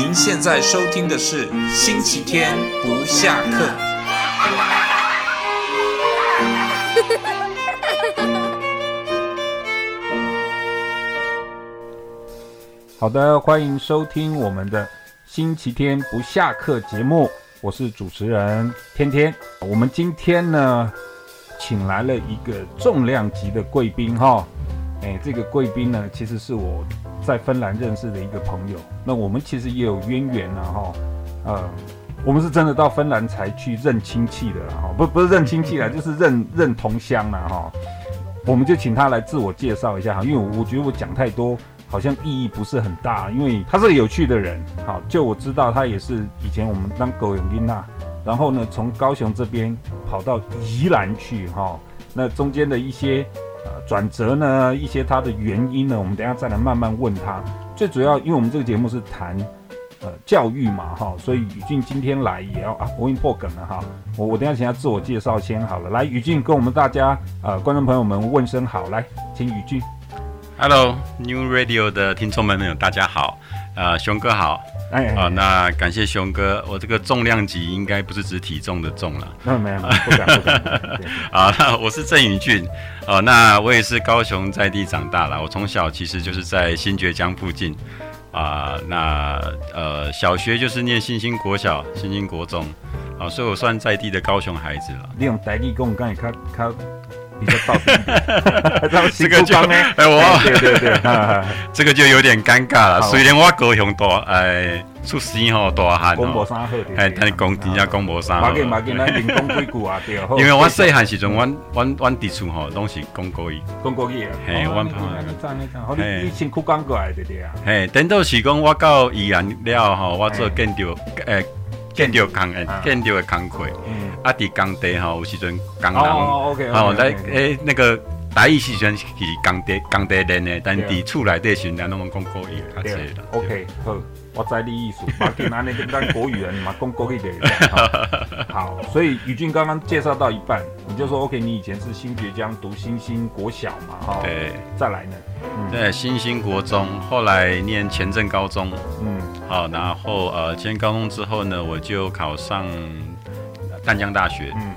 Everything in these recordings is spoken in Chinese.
您现在收听的是星期天不下课。好的，欢迎收听我们的星期天不下课节目，我是主持人天天。我们今天呢，请来了一个重量级的贵宾哈，哎，这个贵宾呢，其实是我。在芬兰认识的一个朋友，那我们其实也有渊源了哈，呃，我们是真的到芬兰才去认亲戚的哈，不不是认亲戚啦，就是认认同乡了哈。我们就请他来自我介绍一下哈，因为我我觉得我讲太多好像意义不是很大，因为他是个有趣的人，好，就我知道他也是以前我们当狗永金娜，然后呢从高雄这边跑到宜兰去哈，那中间的一些。转折呢，一些它的原因呢，我们等下再来慢慢问他。最主要，因为我们这个节目是谈呃教育嘛，哈，所以宇俊今天来也要啊，我已经破梗了哈。我我等下请他自我介绍先好了。来，宇俊跟我们大家呃观众朋友们问声好，来，请宇俊。Hello，New Radio 的听众们们，大家好，呃，熊哥好。哎，哎，好，哦，那感谢熊哥，我这个重量级应该不是指体重的重了。没有没有，不敢不敢。好，那我是郑宇俊，哦，那我也是高雄在地长大了，我从小其实就是在新爵江附近，啊，呃，那呃小学就是念新兴国小、新兴国中，啊，哦，所以我算在地的高雄孩子了。你用台语讲，刚才较较。比较道地这个就哎我对对对，这个就有点尴尬了。虽然我高雄大哎出生吼大汉哦，哎但是讲真正讲无啥。因为我细汉时阵，阮阮阮伫厝吼拢是讲国语，讲国语啊。嘿，阮朋友。嘿，以前去讲过来对对啊。嘿，等到是讲我到宜兰了吼，我做建筑诶。建筑工诶，建筑的工课，啊，伫工地吼，有时阵工人，吼来诶，那个台语时阵是工地工地练的，但伫厝内底时阵，咱拢讲国语较济啦。OK，好，我知你意思，把给咱那个咱国语人嘛，讲国语的。好，所以宇俊刚刚介绍到一半，你就说 OK，你以前是新觉江读新兴国小嘛，哈，对，再来呢，对，新兴国中，后来念前镇高中，嗯。好，然后呃，前高中之后呢，我就考上淡江大学。嗯，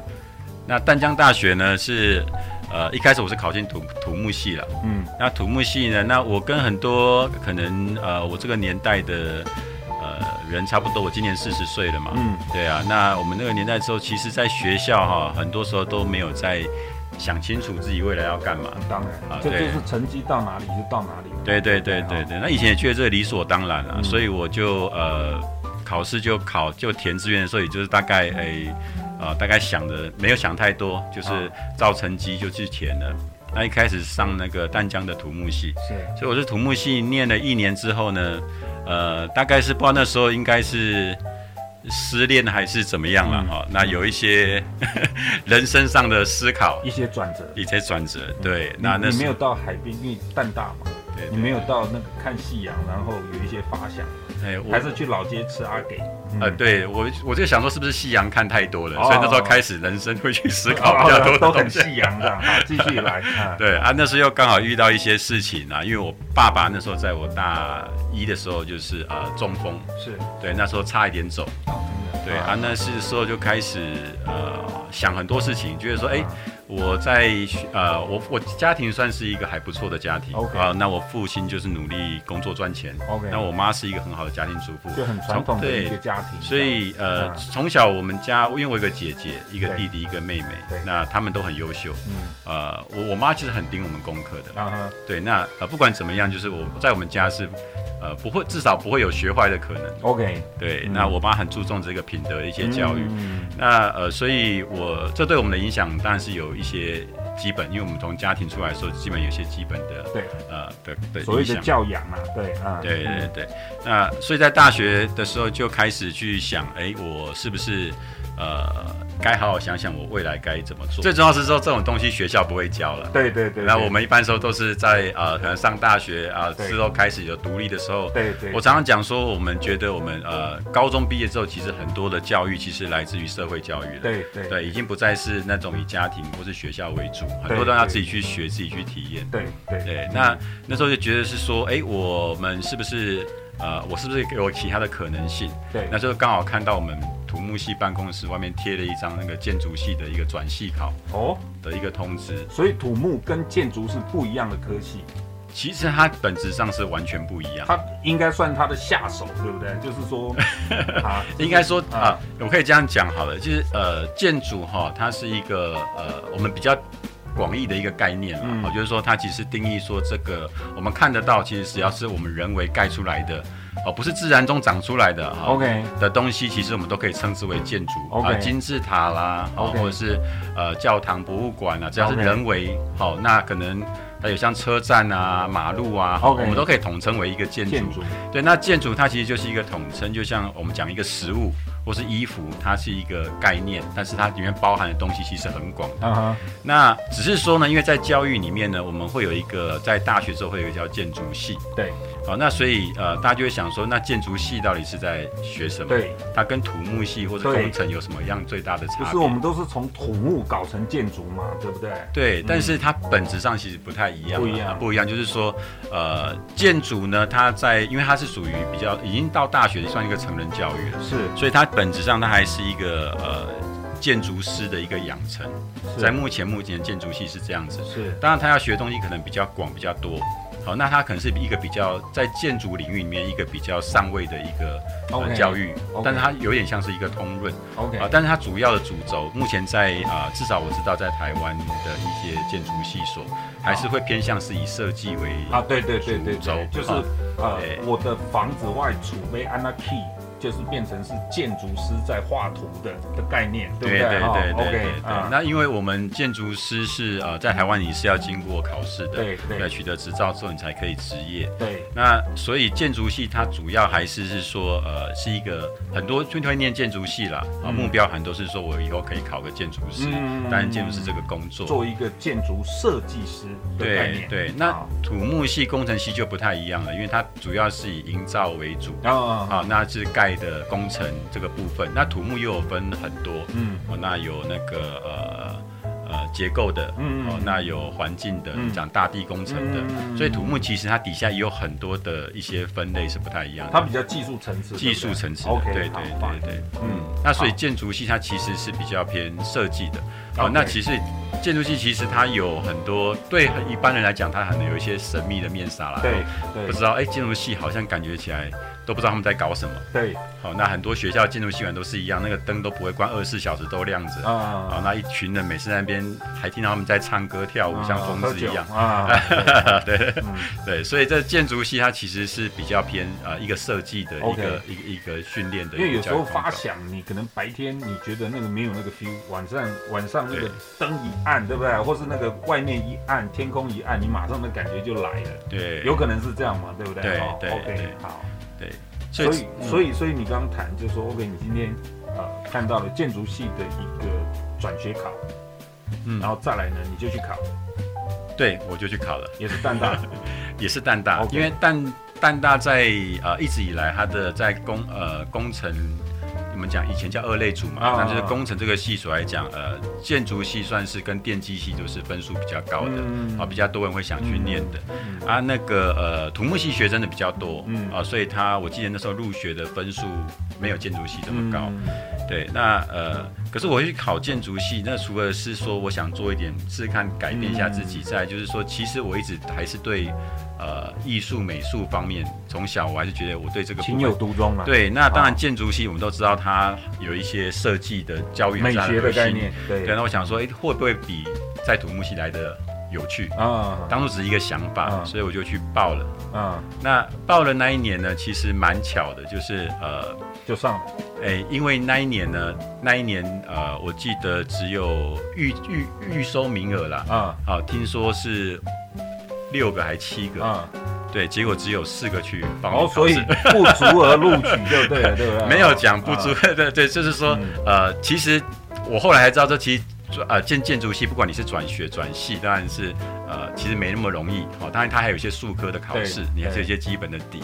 那淡江大学呢是呃一开始我是考进土土木系了。嗯，那土木系呢，那我跟很多可能呃我这个年代的呃人差不多，我今年四十岁了嘛。嗯，对啊，那我们那个年代之后，其实在学校哈，很多时候都没有在。想清楚自己未来要干嘛，当然啊，这就是成绩到哪里就到哪里。对对对对对，那以前也觉得这理所当然了，所以我就呃考试就考就填志愿的时候，也就是大概诶呃大概想的没有想太多，就是造成绩就去填了。那一开始上那个淡江的土木系，是，所以我是土木系念了一年之后呢，呃大概是不知道那时候应该是。失恋还是怎么样了哈？那有一些 人生上的思考，一些转折，一些转折。对，那那你没有到海边，因为淡大嘛，对，你没有到那个看夕阳，然后有一些发想。哎，还是去老街吃阿给。呃，对我，我就想说，是不是夕阳看太多了，所以那时候开始人生会去思考比较多。都很夕阳的，好，继续来。对啊，那时候又刚好遇到一些事情啊，因为我爸爸那时候在我大一的时候就是呃中风，是对，那时候差一点走。对啊，那是时候就开始呃想很多事情，觉得说，哎，我在呃我我家庭算是一个还不错的家庭，OK。啊，那我父亲就是努力工作赚钱，OK，那我妈是一个很好的家庭主妇，就很传统的一个家庭，所以呃从小我们家因为我有个姐姐，一个弟弟，一个妹妹，那他们都很优秀，嗯，呃我我妈其实很盯我们功课的，啊对，那呃不管怎么样，就是我在我们家是。呃，不会，至少不会有学坏的可能。OK，对，嗯、那我妈很注重这个品德的一些教育。嗯、那呃，所以我这对我们的影响当然是有一些基本，因为我们从家庭出来的时候，基本有些基本的对。呃的的所谓的教养嘛，对啊，对对对。那所以在大学的时候就开始去想，哎，我是不是呃。该好好想想我未来该怎么做。最重要是说这种东西学校不会教了。对对对。那我们一般时候都是在呃可能上大学啊之后开始有独立的时候。对对。我常常讲说，我们觉得我们呃高中毕业之后，其实很多的教育其实来自于社会教育了。对对。对，已经不再是那种以家庭或是学校为主，很多都要自己去学，自己去体验。对对对。那那时候就觉得是说，哎，我们是不是呃，我是不是有其他的可能性？对，那就刚好看到我们土木系办公室外面贴了一张那个建筑系的一个转系考哦的一个通知。哦，所以土木跟建筑是不一样的科系。其实它本质上是完全不一样，它应该算它的下手，对不对？就是说，啊，应该说啊，啊，我可以这样讲好了，就是呃，建筑哈，它是一个呃，我们比较广义的一个概念嘛，嗯，就是说它其实定义说这个我们看得到，其实只要是我们人为盖出来的。哦，不是自然中长出来的，OK 的东西，其实我们都可以称之为建筑啊，金字塔啦.或者是呃教堂、博物馆啊，只要是人为，好那可能还有像车站啊、马路啊我们都可以统称为一个建筑。对，那建筑它其实就是一个统称，就像我们讲一个食物或是衣服，它是一个概念，但是它里面包含的东西其实很广的。Uh -huh. 那只是说呢，因为在教育里面呢，我们会有一个在大学之后会有一个叫建筑系。对。好，那所以呃，大家就会想说，那建筑系到底是在学什么？对，它跟土木系或者工程有什么样最大的差别？不是我们都是从土木搞成建筑嘛，对不对？对，但是它本质上其实不太一样，不一样，不一样。就是说，呃，建筑呢，它在因为它是属于比较已经到大学算一个成人教育了，是，所以它本质上它还是一个呃建筑师的一个养成。在目前目前建筑系是这样子，是，当然他要学的东西可能比较广比较多。好，那它可能是一个比较在建筑领域里面一个比较上位的一个、教育.但是它有点像是一个通论，OK，啊、呃，但是它主要的主轴，目前在啊、呃，至少我知道在台湾的一些建筑系所，还是会偏向是以设计为啊，对对对对，轴就是呃，我的房子外除非安那 key。就是变成是建筑师在画图的的概念，对不对？对对对对那因为我们建筑师是呃在台湾你是要经过考试的，对对，取得执照之后你才可以执业。对。那所以建筑系它主要还是是说呃是一个很多就会念建筑系啦，啊、嗯、目标很多是说我以后可以考个建筑师，担任建筑师这个工作，做一个建筑设计师的概念。对对。那土木系、工程系就不太一样了，因为它主要是以营造为主。啊、哦、啊，那是盖。的工程这个部分，那土木又有分很多，嗯，哦，那有那个呃呃结构的，嗯，哦，那有环境的，讲、嗯、大地工程的、嗯，所以土木其实它底下也有很多的一些分类是不太一样的，它比较技术层次，技术层次的对对对对，对，嗯，那所以建筑系它其实是比较偏设计的，哦，那其实建筑系其实它有很多对一般人来讲，它可能有一些神秘的面纱啦，对，对。不知道哎，建筑系好像感觉起来。都不知道他们在搞什么。对，好，那很多学校建筑系馆都是一样，那个灯都不会关二十四小时都亮着。啊，啊，那一群人每次在那边还听到他们在唱歌跳舞，像疯子一样。啊，对对、所以这建筑系它其实是比较偏呃一个设计的一个.一个一个训练的。因为有时候发想，你可能白天你觉得那个没有那个 feel，晚上晚上那个灯一暗，对不对？或是那个外面一暗，天空一暗，你马上的感觉就来了。对，有可能是这样嘛，对不对？对对，OK，好。对，所以、嗯、所以所以你刚刚谈就是说，OK，你今天呃看到了建筑系的一个转学考，嗯，然后再来呢，你就去考，对，我就去考了，也是淡大，也是淡大.因为淡淡大在呃一直以来它的在工呃工程。我们讲以前叫二类组嘛，那、oh, 就是工程这个系所来讲，呃，建筑系算是跟电机系都是分数比较高的，啊、比较多人会想去念的。嗯、啊，那个呃，土木系学生的比较多，啊、所以他我记得那时候入学的分数没有建筑系这么高。嗯、对，那呃，可是我去考建筑系，那除了是说我想做一点试试看改变一下自己，再、嗯、就是说，其实我一直还是对。呃，艺术美术方面，从小我还是觉得我对这个情有独钟嘛。对，那当然建筑系我们都知道它有一些设计的教育美学的概念。对，那我想说，哎、欸，会不会比在土木系来的有趣啊？当初只是一个想法、啊，所以我就去报了。啊，那报了那一年呢，其实蛮巧的，就是呃，就上了。哎、欸，因为那一年呢，那一年呃，我记得只有预预预收名额啦。啊，好、啊，听说是。六个还七个？对，结果只有四个去报名、哦、所以不足而录取就对了，对不对？没有讲不足，对、哦、对，就是说、嗯，呃，其实我后来才知道，这其呃建建筑系，不管你是转学转系，当然是呃其实没那么容易哦。当然它还有一些术科的考试，你还是有一些基本的底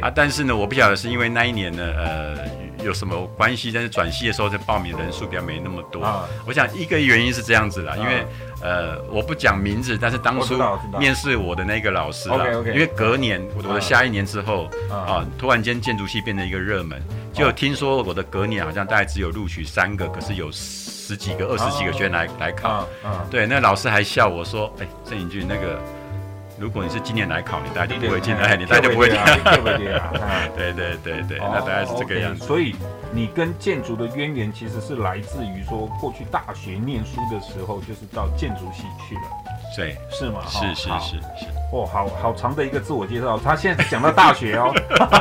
啊。但是呢，我不晓得是因为那一年呢，呃有什么关系，但是转系的时候，这报名人数比较没那么多。啊、我想一个原因是这样子啦，因为。呃，我不讲名字，但是当初面试我的那个老师 OK，因为隔年我的下一年之后啊，突然间建筑系变成一个热门，就听说我的隔年好像大概只有录取三个，可是有十几个、二十几个学员来来考，对，那老师还笑我说，哎，郑颖俊那个。如果你是今年来考，你大家就不会进来，你大家就不会进来。对对对对，那大概是这个样子。所以你跟建筑的渊源其实是来自于说，过去大学念书的时候，就是到建筑系去了。对，是吗？是是是是。哦，好好长的一个自我介绍。他现在讲到大学哦，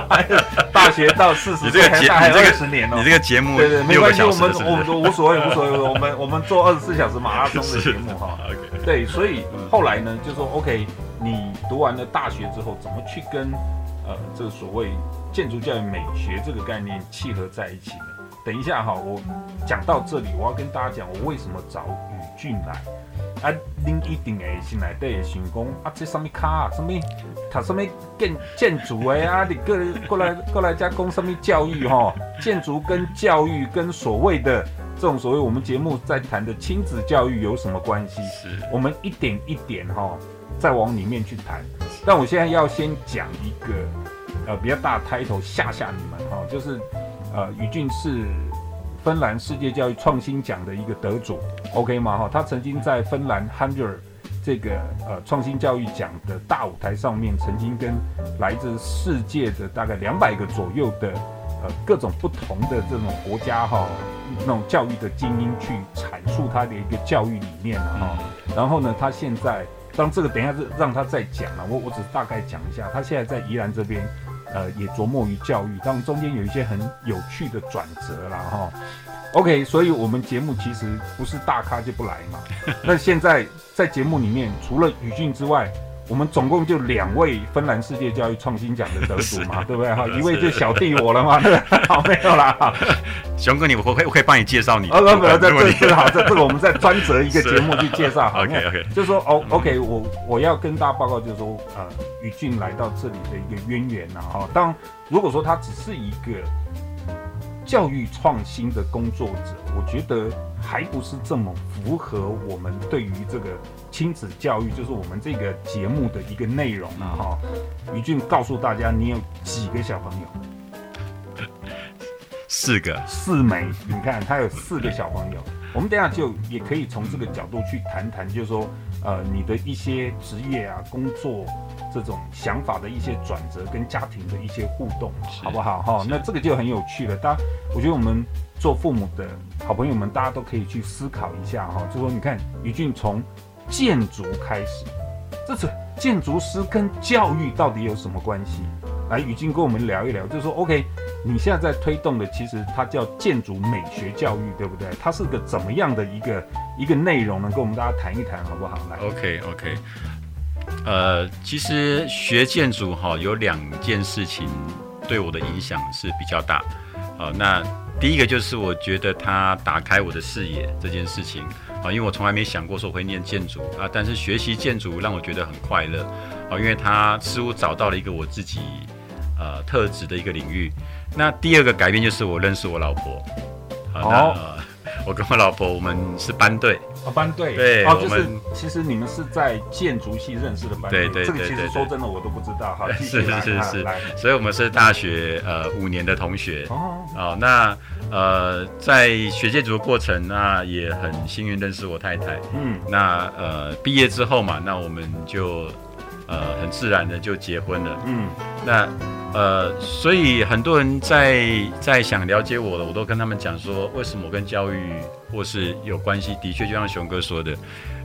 大学到四十岁还还有二十年哦。你这个节目对对，没关系，我们我们都无所谓无所谓，我们我们做二十四小时马拉松的节目哈。对，所以后来呢，就说 OK。你读完了大学之后，怎么去跟呃这个所谓建筑教育美学这个概念契合在一起呢？等一下哈，我讲到这里，我要跟大家讲我为什么找宇俊来。啊，您一定会先来对想讲啊，这什么卡啊，什么他什么建建筑的啊，你过过来过来加工什么教育哈？建筑跟教育跟所谓的这种所谓我们节目在谈的亲子教育有什么关系？是，我们一点一点哈。再往里面去谈，但我现在要先讲一个呃比较大的 title 吓吓你们哈，就是呃宇俊是芬兰世界教育创新奖的一个得主，OK 吗？哈，他曾经在芬兰 Hundred 这个呃创新教育奖的大舞台上面，曾经跟来自世界的大概两百个左右的呃各种不同的这种国家哈那种教育的精英去阐述他的一个教育理念了哈，然后呢，他现在。当这个等一下是让他再讲了，我我只大概讲一下，他现在在宜兰这边，呃，也琢磨于教育，当中间有一些很有趣的转折啦哈。OK，所以我们节目其实不是大咖就不来嘛。那现在在节目里面，除了宇俊之外，我们总共就两位芬兰世界教育创新奖的得主嘛，对不对？哈，一位就小弟我了嘛，对不对？好，没有啦。熊哥，你我可以我可以帮你介绍你。哦，不不，这这这好，这这个我们再专责一个节目去介绍。OK OK，就是说哦，OK，我我要跟大家报告，就是说呃，宇俊来到这里的一个渊源呐，哈。当如果说他只是一个教育创新的工作者，我觉得还不是这么符合我们对于这个。亲子教育就是我们这个节目的一个内容了哈。于俊告诉大家，你有几个小朋友？四个，四枚。你看他有四个小朋友。我们等下就也可以从这个角度去谈谈，就是说，呃，你的一些职业啊、工作这种想法的一些转折，跟家庭的一些互动，好不好？哈，那这个就很有趣了。大家，我觉得我们做父母的好朋友们，大家都可以去思考一下哈。就说你看，于俊从建筑开始，这是建筑师跟教育到底有什么关系？来，宇静跟我们聊一聊，就是说，OK，你现在在推动的，其实它叫建筑美学教育，对不对？它是个怎么样的一个一个内容呢？跟我们大家谈一谈，好不好？来，OK OK，呃，其实学建筑哈，有两件事情对我的影响是比较大，好，那第一个就是我觉得它打开我的视野这件事情。啊，因为我从来没想过说会念建筑啊，但是学习建筑让我觉得很快乐啊，因为它似乎找到了一个我自己呃特质的一个领域。那第二个改变就是我认识我老婆，好，那、呃、我跟我老婆我们是班队。哦，班队。对，哦，就是其实你们是在建筑系认识的班队，对对对，这个其实说真的我都不知道，哈，是 是是是，所以我们是大学呃五年的同学，哦，哦，那呃在学建筑的过程，那也很幸运认识我太太，嗯，那呃毕业之后嘛，那我们就呃很自然的就结婚了，嗯，那。呃，所以很多人在在想了解我的，我都跟他们讲说，为什么我跟教育或是有关系？的确，就像熊哥说的，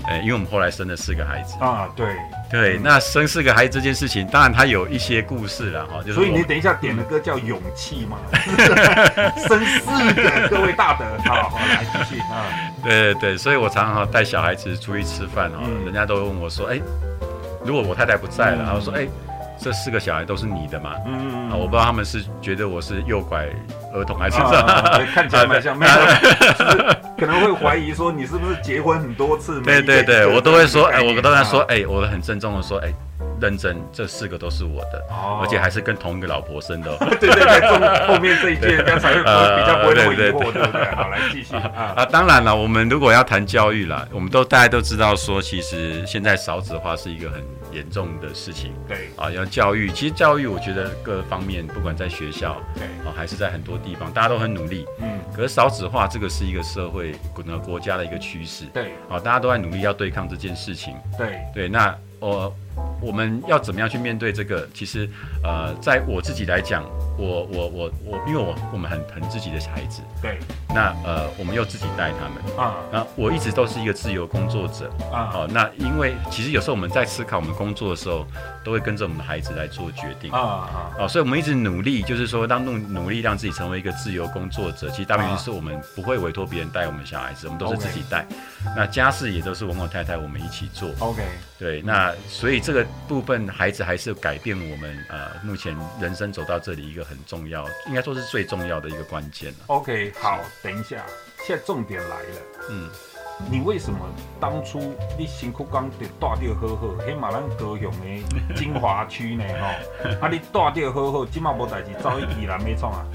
呃，因为我们后来生了四个孩子啊，对对，那生四个孩子这件事情，当然他有一些故事了哈。就是、所以你等一下点的歌叫《勇气》嘛，生四个，各位大德，好，好来继续啊。对对对，所以我常常带小孩子出去吃饭哦，嗯、人家都问我说，哎，如果我太太不在了，然后说，哎。这四个小孩都是你的嘛？嗯嗯啊。我不知道他们是觉得我是诱拐儿童还是看起来蛮像，可能会怀疑说你是不是结婚很多次？对对对，我都会说，哎，我跟他说，哎，我很郑重的说，哎。认真，这四个都是我的，哦、而且还是跟同一个老婆生的。对对对，中后面这一届这样才 会比较不会那么疑惑，对不对？好，来继续 啊，啊！当然了，我们如果要谈教育啦，我们都大家都知道说，其实现在少子化是一个很严重的事情。对啊，要教育，其实教育我觉得各方面，不管在学校，对啊，还是在很多地方，大家都很努力。嗯。可是少子化这个是一个社会整个国家的一个趋势。对啊，大家都在努力要对抗这件事情。对对，那我。我们要怎么样去面对这个？其实，呃，在我自己来讲，我我我我，因为我我们很疼自己的孩子，对，那呃，我们又自己带他们。啊，那我一直都是一个自由工作者。啊，好，那因为其实有时候我们在思考我们工作的时候，都会跟着我们的孩子来做决定。啊啊，哦，所以我们一直努力，就是说当努努力让自己成为一个自由工作者。其实大原因是我们不会委托别人带我们小孩子，我们都是自己带，那家事也都是我跟我太太我们一起做。OK，对，那所以这个。部分孩子还是改变我们呃，目前人生走到这里一个很重要，应该说是最重要的一个关键了。OK，好，等一下，现在重点来了，嗯。你为什么当初你辛苦讲得带掉好好，黑马咱高雄的精华区呢？吼，啊，你带掉好好，今嘛无代志，走去宜兰没创啊？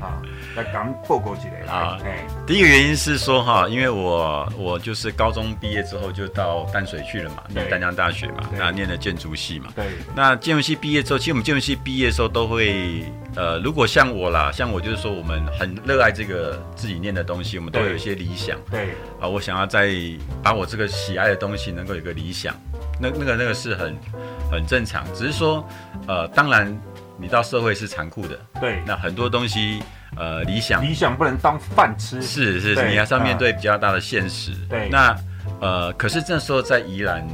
啊，来讲报告一下啊。第一个原因是说哈，因为我我就是高中毕业之后就到淡水去了嘛，念淡江大学嘛，那念了建筑系嘛。对。那建筑系毕业之后，其实我们建筑系毕业的时候都会，呃，如果像我啦，像我就是说，我们很热爱这个自己念的东西，我们都有一些理想。对。啊，我想。然后再把我这个喜爱的东西能够有个理想，那那个那个是很很正常，只是说，呃，当然你到社会是残酷的，对，那很多东西，呃，理想。理想不能当饭吃，是是是，你还是要面对比较大的现实，对，那呃，可是这时候在宜兰，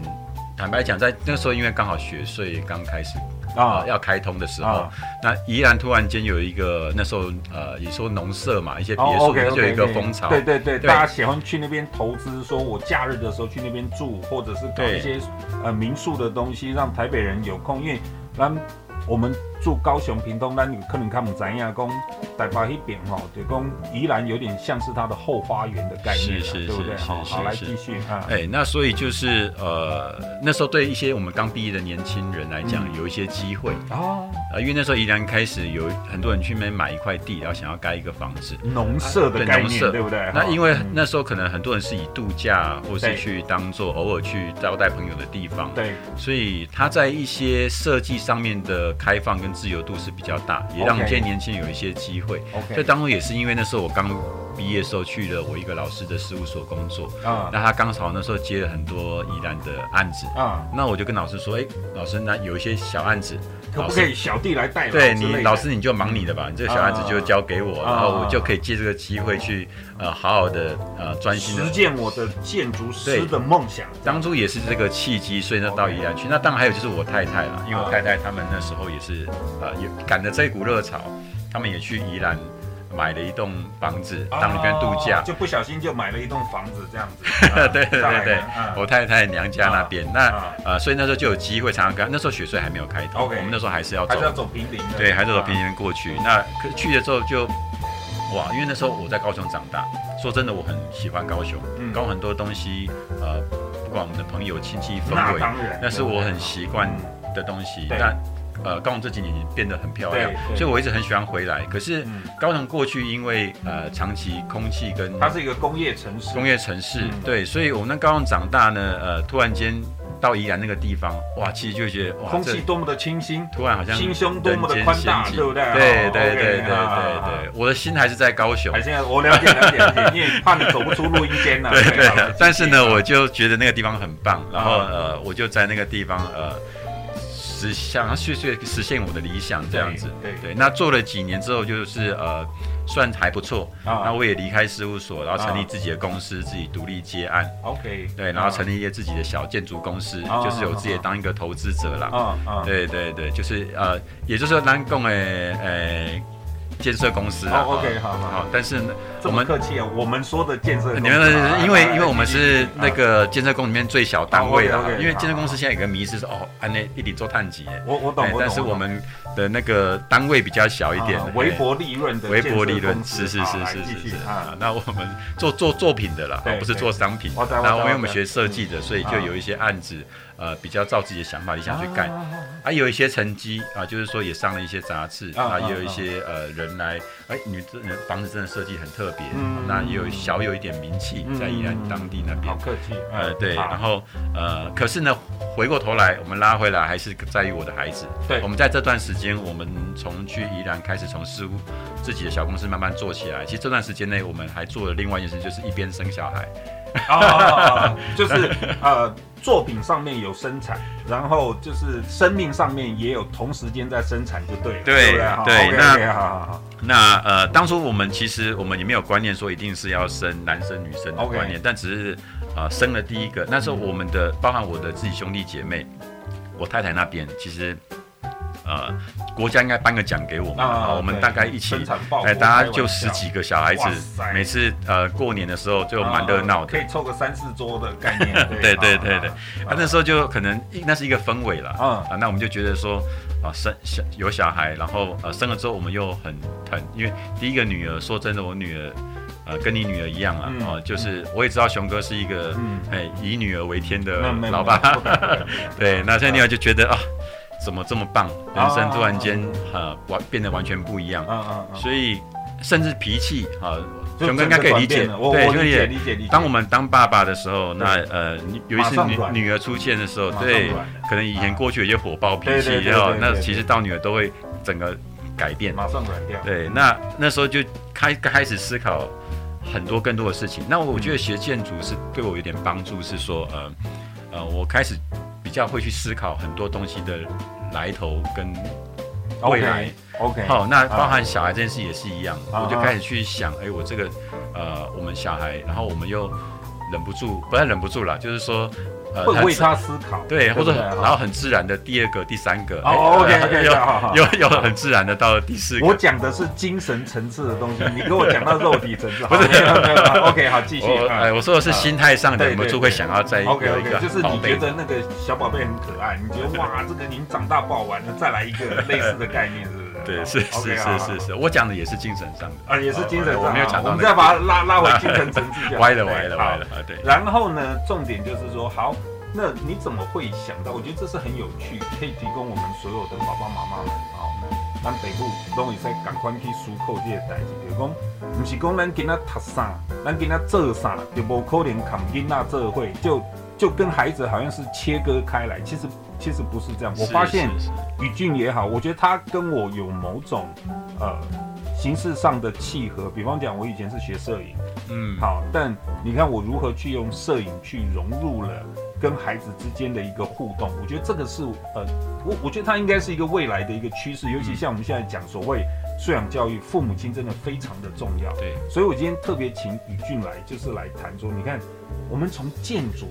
坦白讲，在那个时候因为刚好学税刚开始。啊，要开通的时候，那宜兰突然间有一个那时候呃，也说农舍嘛，一些别墅就有一个风潮，对对对，大家喜欢去那边投资，说我假日的时候去那边住，或者是搞一些呃民宿的东西，让台北人有空，因为咱我们。住高雄屏东，那你可能看不怎样讲，台北那边哈，就讲宜兰有点像是它的后花园的概念，是是对不对？好，好，来继续啊。哎，那所以就是呃，那时候对一些我们刚毕业的年轻人来讲，有一些机会啊，呃，因为那时候宜兰开始有很多人去那边买一块地，然后想要盖一个房子，农舍的概念，对不对？那因为那时候可能很多人是以度假或是去当做偶尔去招待朋友的地方，对，所以他在一些设计上面的开放跟自由度是比较大，也让这些年轻人有一些机会。以当初也是因为那时候我刚毕业的时候去了我一个老师的事务所工作啊，那他刚好那时候接了很多宜兰的案子啊，那我就跟老师说，哎、欸，老师，那有一些小案子，可不可以小弟来带？对你，老师你就忙你的吧，你这个小案子就交给我，然后我就可以借这个机会去呃好好的呃专心的实践我的建筑师的梦想。当初也是这个契机，所以呢到宜兰去。那当然还有就是我太太了，因为我太太他们那时候也是呃也赶着这一股热潮，他们也去宜兰。买了一栋房子当里面度假，就不小心就买了一栋房子这样子。对对对对，我太太娘家那边，那呃，所以那时候就有机会常常跟。那时候雪隧还没有开通，我们那时候还是要走，还是要走平林。对，还是走平林过去。那可是去的时候就哇，因为那时候我在高雄长大，说真的，我很喜欢高雄，高雄很多东西，呃，不管我们的朋友亲戚氛围，那是我很习惯的东西。那呃，高雄这几年变得很漂亮，所以我一直很喜欢回来。可是高雄过去因为呃长期空气跟它是一个工业城市，工业城市对，所以我那高雄长大呢，呃，突然间到宜兰那个地方，哇，其实就觉得哇，空气多么的清新，突然好像心胸多么的宽大，对不对？对对对对对对，我的心还是在高雄。现在我了解了解了解，因为怕你走不出录音间呐。对对，但是呢，我就觉得那个地方很棒，然后呃，我就在那个地方呃。实想要去去实现我的理想，这样子，对对，对。那做了几年之后，就是呃，算还不错。啊。那我也离开事务所，然后成立自己的公司，自己独立接案。OK。对，然后成立一些自己的小建筑公司，就是有自己当一个投资者啦。啊啊。对对对，就是呃，也就是说南贡诶诶建设公司啊。OK，好好。但是呢，这么客气啊，我们说的建设，你们因为因为我们是那个建设工里面最小单位的，因为建设公司现在有个迷思是哦，安内一顶做碳级，我我懂，但是我们的那个单位比较小一点，微薄利润的，微薄利润，是是是是是是。啊，那我们做做作品的啦，不是做商品，然后因为我们学设计的，所以就有一些案子。呃，比较照自己的想法理想去干，啊，有一些成绩啊，就是说也上了一些杂志啊，也有一些呃人来，哎，你这房子真的设计很特别，那也有小有一点名气在宜兰当地那边。好客气。呃，对，然后呃，可是呢，回过头来，我们拉回来还是在于我的孩子。对，我们在这段时间，我们从去宜兰开始从事务自己的小公司慢慢做起来。其实这段时间内，我们还做了另外一件事，就是一边生小孩。啊，就是 呃。作品上面有生产，然后就是生命上面也有同时间在生产，就对了。对对，对，那好好好。那呃，当初我们其实我们也没有观念说一定是要生男生女生的观念，但只是啊、呃、生了第一个，那时候我们的包含我的自己兄弟姐妹，我太太那边其实。呃，国家应该颁个奖给我们啊！我们大概一起，哎，大家就十几个小孩子，每次呃过年的时候就蛮热闹的，可以凑个三四桌的概念。对。对对对，啊，那时候就可能那是一个氛围了啊，那我们就觉得说啊，生小有小孩，然后呃生了之后我们又很疼，因为第一个女儿，说真的，我女儿呃跟你女儿一样啊，哦，就是我也知道熊哥是一个哎以女儿为天的老爸，对，那现在女儿就觉得啊。怎么这么棒？人生突然间呃完变得完全不一样，所以甚至脾气啊，熊哥应该可以理解，对，理解理解理解。当我们当爸爸的时候，那呃，有一次女女儿出现的时候，对，可能以前过去有些火爆脾气，然后那其实到女儿都会整个改变，马上软掉。对，那那时候就开开始思考很多更多的事情。那我觉得学建筑是对我有点帮助，是说呃呃，我开始。比较会去思考很多东西的来头跟未来。OK，好，那包含小孩这件事也是一样，我就开始去想，哎，我这个呃，我们小孩，然后我们又忍不住，不太忍不住了，就是说。会为他思考，对，或者然后很自然的第二个、第三个，OK OK，有有有很自然的到了第四个。我讲的是精神层次的东西，你跟我讲到肉体层次，不是？OK，好，继续。哎，我说的是心态上的，忍不住会想要再 OK OK，就是你觉得那个小宝贝很可爱，你觉得哇，这个你长大不好玩，那再来一个类似的概念，对，是是是是是，我讲的也是精神上的啊，也是精神上，我没有讲到。我们再把它拉拉回 精神层次，歪了歪了歪了啊，对。然后呢，重点就是说，好。那你怎么会想到？我觉得这是很有趣，可以提供我们所有的爸爸妈妈们啊，咱北部都会使赶快去思考这些代志。比如讲，不是讲咱囡仔读啥，咱囡仔做啥，就无可能扛囡仔做伙，就就跟孩子好像是切割开来。其实其实不是这样。我发现宇俊也好，我觉得他跟我有某种呃形式上的契合。比方讲，我以前是学摄影，嗯，好，但你看我如何去用摄影去融入了。跟孩子之间的一个互动，我觉得这个是呃，我我觉得它应该是一个未来的一个趋势，尤其像我们现在讲所谓素养教育，父母亲真的非常的重要。对，所以我今天特别请宇俊来，就是来谈说，你看我们从建筑，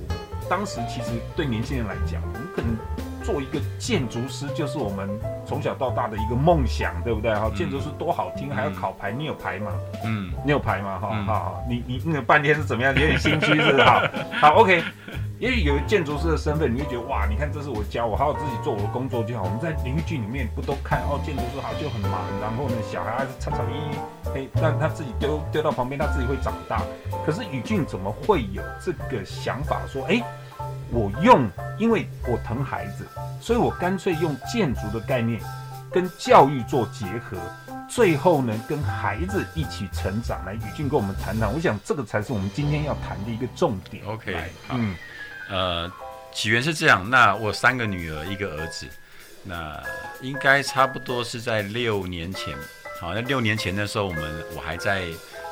当时其实对年轻人来讲，我们可能做一个建筑师，就是我们从小到大的一个梦想，对不对？哈，建筑师多好听，还要考牌，你有牌吗？嗯，你有牌吗？哈，好好，你你那个半天是怎么样？你有点心虚是不是？好，好，OK。也许有建筑师的身份，你会觉得哇，你看这是我家，我好好自己做我的工作就好。我们在连续剧里面不都看哦，建筑师好就很忙，然后呢，小孩还是常常一哎，让他自己丢丢到旁边，他自己会长大。可是宇俊怎么会有这个想法说，哎，我用，因为我疼孩子，所以我干脆用建筑的概念跟教育做结合，最后呢，跟孩子一起成长。来，宇俊跟我们谈谈，我想这个才是我们今天要谈的一个重点。OK，嗯。呃，起源是这样。那我三个女儿，一个儿子。那应该差不多是在六年前。好，那六年前的时候，我们我还在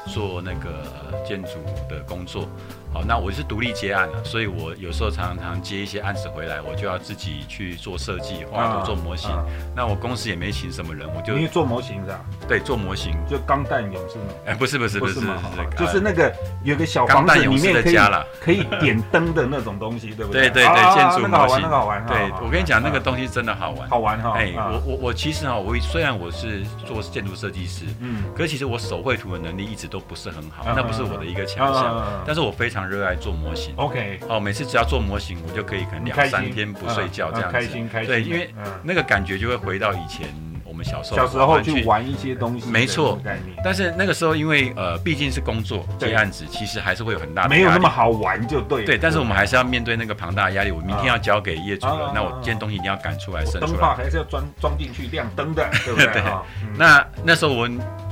做那个建筑的工作。好，那我是独立接案了，所以我有时候常常接一些案子回来，我就要自己去做设计、画图、做模型。那我公司也没请什么人，我就因为做模型是吧？对，做模型就钢弹勇士吗？哎，不是不是不是，就是那个有个小房子里面可以可以点灯的那种东西，对不对？对对对，建筑模型那个好玩，对，我跟你讲，那个东西真的好玩，好玩哈。哎，我我我其实啊，我虽然我是做建筑设计师，嗯，可是其实我手绘图的能力一直都不是很好，那不是我的一个强项，但是我非常热爱做模型。OK，哦，每次只要做模型，我就可以可能两三天不睡觉这样子。开心开心。对，因为那个感觉就会回到以前我们小时候小时候去玩一些东西。没错，但是那个时候因为呃毕竟是工作接案子，其实还是会有很大的。没有那么好玩就对。对，但是我们还是要面对那个庞大的压力。我明天要交给业主了，那我今天东西一定要赶出来、生出来。灯泡还是要装装进去亮灯的，对不对？那那时候我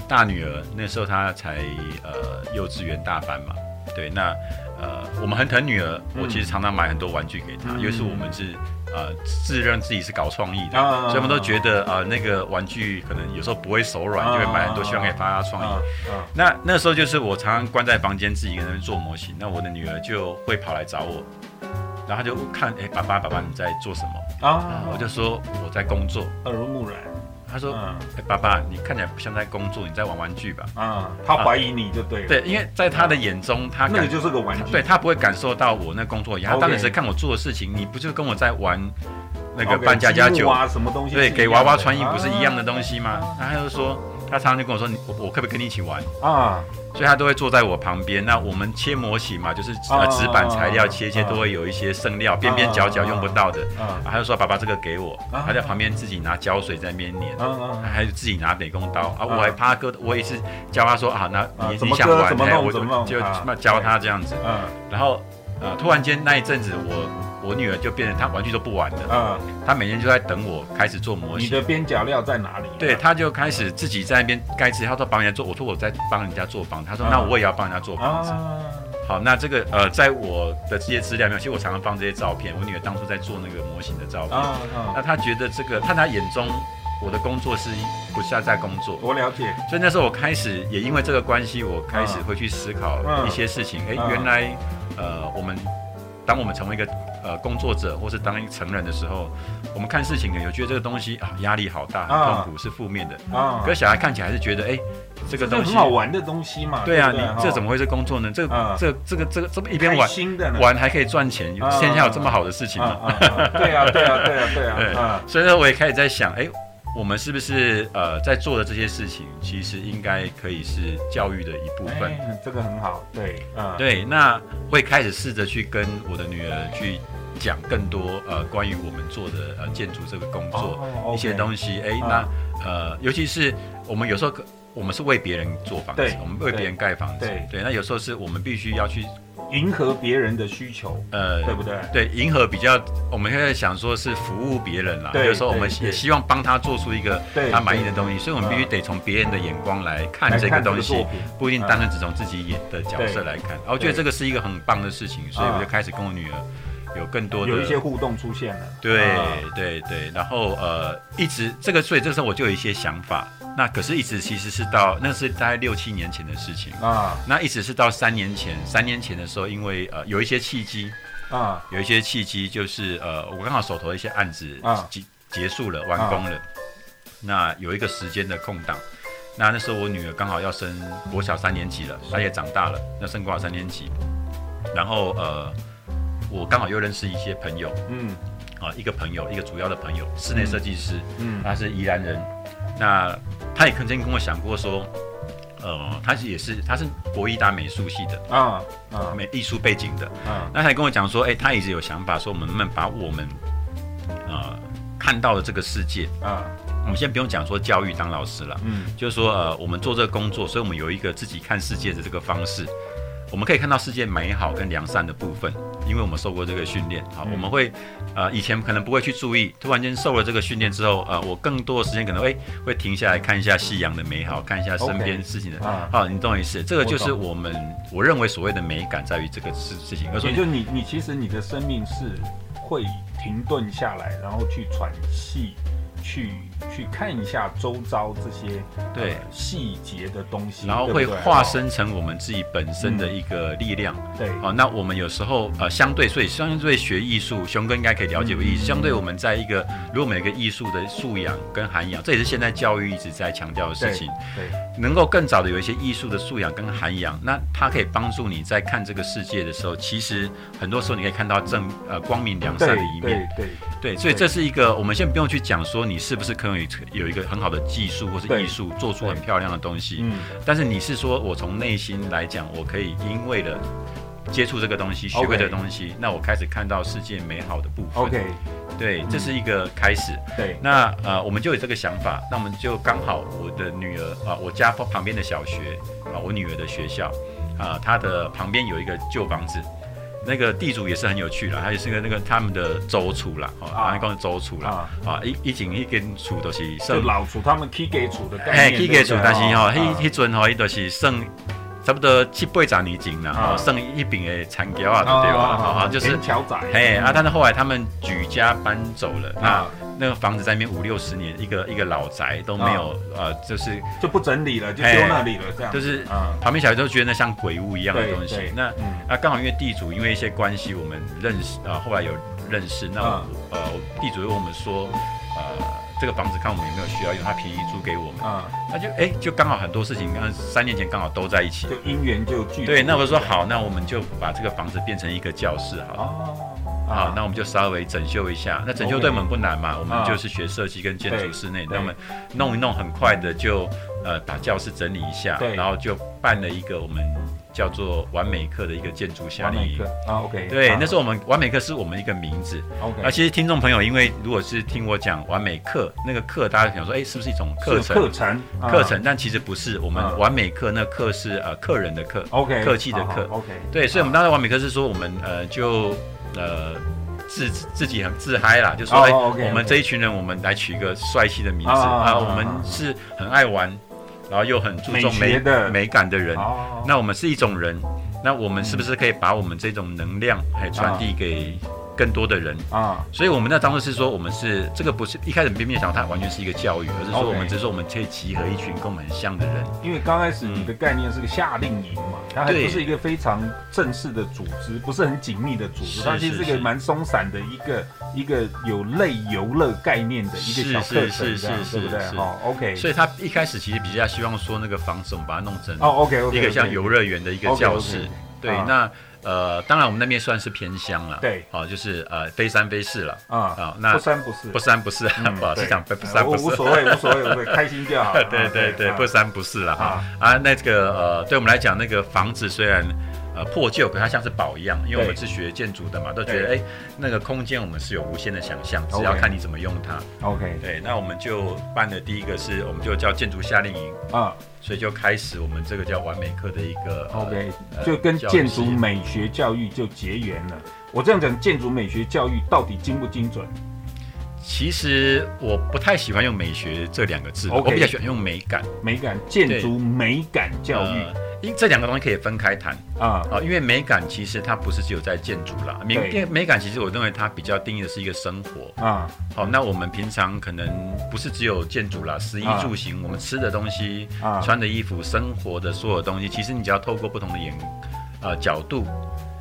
大女儿那时候她才呃幼稚园大班嘛，对，那。呃，我们很疼女儿，我其实常常买很多玩具给她，因为是我们是呃自认自己是搞创意的，所以我们都觉得呃那个玩具可能有时候不会手软，就会买很多，希望可以发发创意。那那时候就是我常常关在房间自己一个人做模型，那我的女儿就会跑来找我，然后她就看，哎，爸爸爸爸你在做什么？啊，我就说我在工作，耳濡目染。他说：“哎，爸爸，你看起来不像在工作，你在玩玩具吧？”啊，他怀疑你就对了。对，因为在他的眼中，他那个就是个玩具。对，他不会感受到我那工作一样，他当然是看我做的事情。你不就跟我在玩那个扮家家酒啊？什么东西？对，给娃娃穿衣服是一样的东西吗？然后他就说，他常常就跟我说：“你我我可不可以跟你一起玩啊？”所以他都会坐在我旁边。那我们切模型嘛，就是呃纸板材料切一切都会有一些剩料，边边角角用不到的。啊，他就说：“爸爸，这个给我。”他在旁边自己拿胶水在那边粘。嗯，还是自己拿美工刀啊！我还怕割，我也是教他说：“啊，那你你想玩，我就就教他这样子。”嗯，然后呃，突然间那一阵子我。我女儿就变成她玩具都不玩了，嗯，她每天就在等我开始做模型。你的边角料在哪里？对，她就开始自己在那边盖自己，她说帮人家做，我说我在帮人家做房，她说那我也要帮人家做房子。好，那这个呃，在我的这些资料里面，其实我常常放这些照片。我女儿当初在做那个模型的照片，那她觉得这个，看她眼中我的工作是不是在工作？我了解。所以那时候我开始也因为这个关系，我开始会去思考一些事情。哎，原来呃，我们当我们成为一个。呃，工作者或是当一成人的时候，我们看事情呢，有觉得这个东西啊，压力好大，很痛苦，是负面的啊。可是小孩看起来还是觉得，哎，这个东西很好玩的东西嘛。对啊，你这怎么会是工作呢？这这这个这个这么一边玩玩还可以赚钱，天下有这么好的事情吗？对啊，对啊，对啊，对啊。所以呢，我也开始在想，哎。我们是不是呃在做的这些事情，其实应该可以是教育的一部分？这个很好，对，嗯，对。那会开始试着去跟我的女儿去讲更多呃关于我们做的呃建筑这个工作、哦、一些东西。哎，那呃，尤其是我们有时候我们是为别人做房子，我们为别人盖房子，对。那有时候是我们必须要去。迎合别人的需求，呃，对不对？对，迎合比较，我们现在想说是服务别人啦。有时候我们也希望帮他做出一个他满意的东西，所以我们必须得从别人的眼光来看这个东西，不一定单纯只从自己演的角色来看。我觉得这个是一个很棒的事情，所以我就开始跟我女儿有更多的有一些互动出现了。对对对，然后呃，一直这个，所以这时候我就有一些想法。那可是，一直其实是到那是大概六七年前的事情啊。那一直是到三年前，三年前的时候，因为呃有一些契机啊，有一些契机，就是呃我刚好手头一些案子结结束了，完工了。那有一个时间的空档，那那时候我女儿刚好要升国小三年级了，她也长大了，要升国小三年级。然后呃，我刚好又认识一些朋友，嗯，啊一个朋友，一个主要的朋友，室内设计师，嗯，他是宜兰人。那他也曾经跟我讲过说，呃，他是也是他是国艺大美术系的啊啊，美艺术背景的。啊。那他也跟我讲说，哎、欸，他一直有想法说，我们能不能把我们呃看到的这个世界。啊，我们先不用讲说教育当老师了，嗯，就是说呃，我们做这个工作，所以我们有一个自己看世界的这个方式。我们可以看到世界美好跟良善的部分，因为我们受过这个训练。好，我们会，呃，以前可能不会去注意，突然间受了这个训练之后，呃，我更多的时间可能会会停下来看一下夕阳的美好，看一下身边事情的。Okay. 好，你懂我意思？这个就是我们我，我认为所谓的美感在于这个事事情。而且就你你其实你的生命是会停顿下来，然后去喘气。去去看一下周遭这些对细节的东西，然后会化身成我们自己本身的一个力量。对，好，那我们有时候呃，相对所以相对学艺术，熊哥应该可以了解我意思。相对我们在一个如果我们有一个艺术的素养跟涵养，这也是现在教育一直在强调的事情。对，能够更早的有一些艺术的素养跟涵养，那它可以帮助你在看这个世界的时候，其实很多时候你可以看到正呃光明良善的一面。对对对，所以这是一个我们先不用去讲说你是不是可以有一个很好的技术或是艺术做出很漂亮的东西，嗯，但是你是说我从内心来讲，我可以因为了接触这个东西，学会这个东西，那我开始看到世界美好的部分。OK，对，这是一个开始。对，那呃，我们就有这个想法，那我们就刚好我的女儿啊，我家旁边的小学啊，我女儿的学校啊，她的旁边有一个旧房子。那个地主也是很有趣啦，他也是个那个他们的周厝啦，哦，啊，讲周处啦，啊，一一井一间厝都是算老厝，他们起家厝的概念，起家厝，但是吼，迄迄阵吼，伊都是算差不多七八十年前啦，吼，算一饼的残桥啊，对吧？啊，就是桥仔，嘿，啊，但是后来他们举家搬走了，啊。那个房子在那边五六十年，一个一个老宅都没有，呃，就是就不整理了，就丢那里了，这样。就是旁边小孩都觉得那像鬼屋一样的东西。那啊，刚好因为地主因为一些关系，我们认识啊，后来有认识。那呃，地主又问我们说，呃，这个房子看我们有没有需要用，他便宜租给我们。啊，那就哎，就刚好很多事情，刚三年前刚好都在一起，就因缘就聚。对，那我说好，那我们就把这个房子变成一个教室，好了。好，那我们就稍微整修一下。那整修对我们不难嘛，我们就是学设计跟建筑室内，那我们弄一弄，很快的就呃把教室整理一下，然后就办了一个我们叫做完美课的一个建筑夏令营。啊，OK。对，那时候我们完美课是我们一个名字。OK。啊，其实听众朋友，因为如果是听我讲完美课那个课，大家想说，哎，是不是一种课程？课程，课程，但其实不是。我们完美课那课是呃客人的课，OK，客气的课，OK。对，所以我们当时完美课是说我们呃就。呃，自自己很自嗨啦，就说哎，我们这一群人，我们来取一个帅气的名字啊，我们是很爱玩，然后又很注重美美感的人，那我们是一种人，那我们是不是可以把我们这种能量还传递给？更多的人啊，所以我们那当时是说，我们是这个不是一开始并没有想它完全是一个教育，而是说我们只是说我们可以集合一群跟我们很像的人。因为刚开始你的概念是个夏令营嘛，它还不是一个非常正式的组织，不是很紧密的组织，它其实是个蛮松散的一个一个有类游乐概念的一个小课程，这样对不对？哦，OK。所以他一开始其实比较希望说那个房子我们把它弄成哦，OK，一个像游乐园的一个教室。对，那。呃，当然我们那边算是偏乡了，对，好，就是呃，非三非四了。啊啊，那不三不四，不三不市，不 好意思讲不三不四，无所谓无所谓，开心就好。对对对，不三不四了哈。啊，那这个呃，对我们来讲，那个房子虽然呃破旧，可它像是宝一样，因为我们是学建筑的嘛，都觉得哎，那个空间我们是有无限的想象，只要看你怎么用它。OK，对，那我们就办的第一个是，我们就叫建筑夏令营啊。所以就开始我们这个叫完美课的一个 OK，就跟建筑美学教育就结缘了。我这样讲，建筑美学教育到底精不精准？其实我不太喜欢用美学这两个字，我比较喜欢用美感。美感，建筑美感教育。因这两个东西可以分开谈。啊。啊，因为美感其实它不是只有在建筑啦，美美感其实我认为它比较定义的是一个生活。啊。好，那我们平常可能不是只有建筑啦，食衣住行，我们吃的东西、穿的衣服、生活的所有东西，其实你只要透过不同的眼呃角度，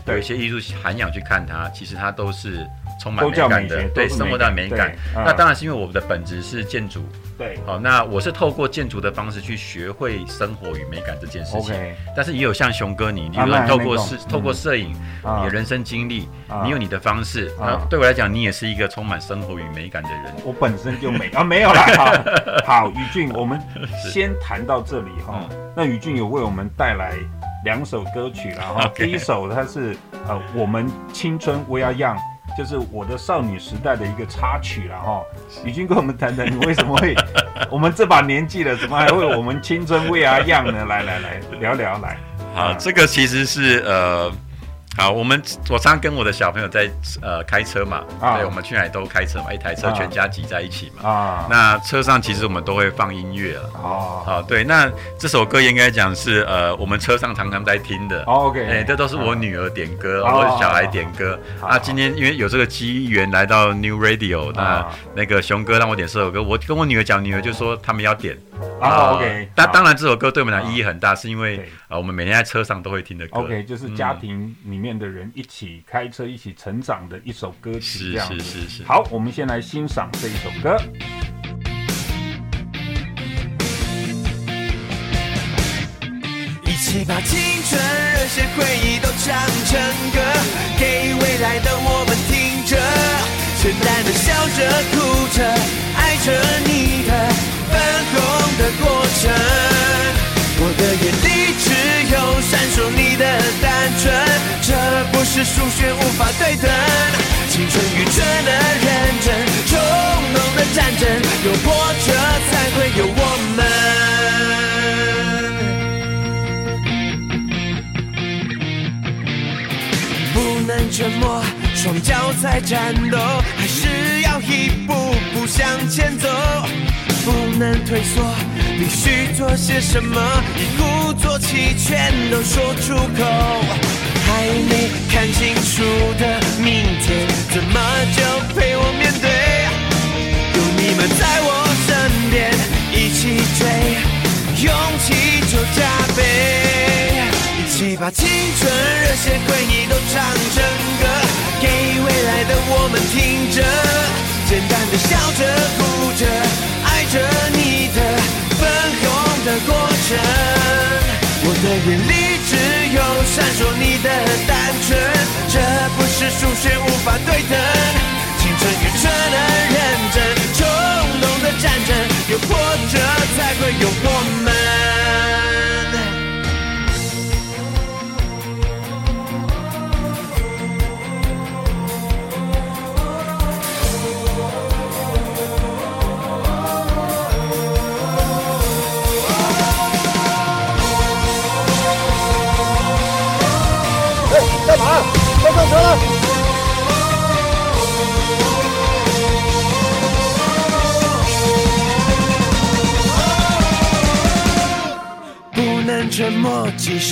有一些艺术涵养去看它，其实它都是充满美感的，对生活的美感。那当然是因为我们的本质是建筑。对，好，那我是透过建筑的方式去学会生活与美感这件事情。但是也有像熊哥你，你比如透过摄透过摄影，你的人生经历，你有你的方式。那对我来讲，你也是一个充满生活与美感的人。我本身就美啊，没有啦。好，好，宇俊，我们 先谈到这里哈。那宇俊有为我们带来两首歌曲了哈。第一首它是呃，我们青春 We Are Young。就是我的少女时代的一个插曲了哈，已经跟我们谈谈，你为什么会 我们这把年纪了，怎么还会我们青春 We Are Young 呢？来来来，聊聊来。好，这个其实是呃好，我们我常常跟我的小朋友在呃开车嘛，啊、对，我们去哪里都开车嘛，一台车全家挤在一起嘛。啊，那车上其实我们都会放音乐了。哦，好，对，那这首歌应该讲是呃我们车上常常在听的。哦、OK，哎、欸，这都是我女儿点歌，啊、或者小孩点歌。啊，啊今天因为有这个机缘来到 New Radio，、啊、那那个熊哥让我点这首歌，我跟我女儿讲，女儿就说他们要点。啊，OK，但当然这首歌对我们俩意义很大，是因为啊、呃、我们每天在车上都会听的歌。OK，就是家庭里面的人一起开车一起成长的一首歌曲，这样是是是是。好，我们先来欣赏这一首歌。一起把青春热血回忆都唱成歌，给未来的我们听着，简单的笑着哭着，爱着你的粉红的过程。我的眼里只有闪烁你的单纯，这不是数学无法对等。青春愚蠢的认真，冲动的战争，有波折才会有我们。不能沉默，双脚在战斗，还是要一步步向前走。不能退缩，必须做些什么，一鼓作气全都说出口。还没看清楚的明天，怎么就陪我面对？有你们在我身边，一起追，勇气就加倍。一起把青春热血回忆都唱成歌，给未来的我们听着，简单的笑着哭着，着你的粉红的过程。我的眼里只有闪烁你的单纯，这不是数学无法对等。青春愚蠢的认真，冲动的战争，有波折才会有我们。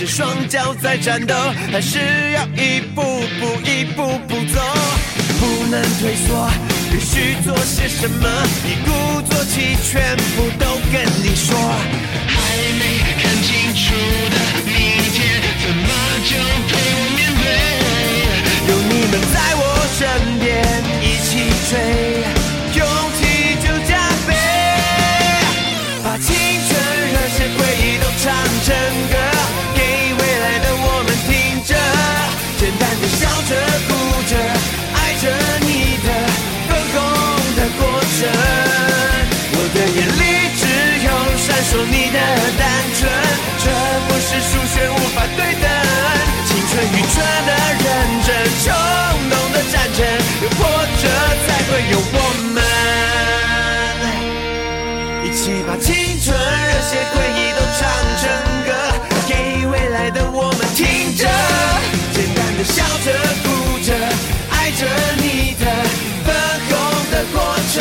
默，即使双脚在战斗，还是要一步步、一步步走。不能退缩，必须做些什么，一鼓作气，全部都跟你说。还没看清楚的明天，怎么就陪我面对？有你们在我身着你的粉红的过程。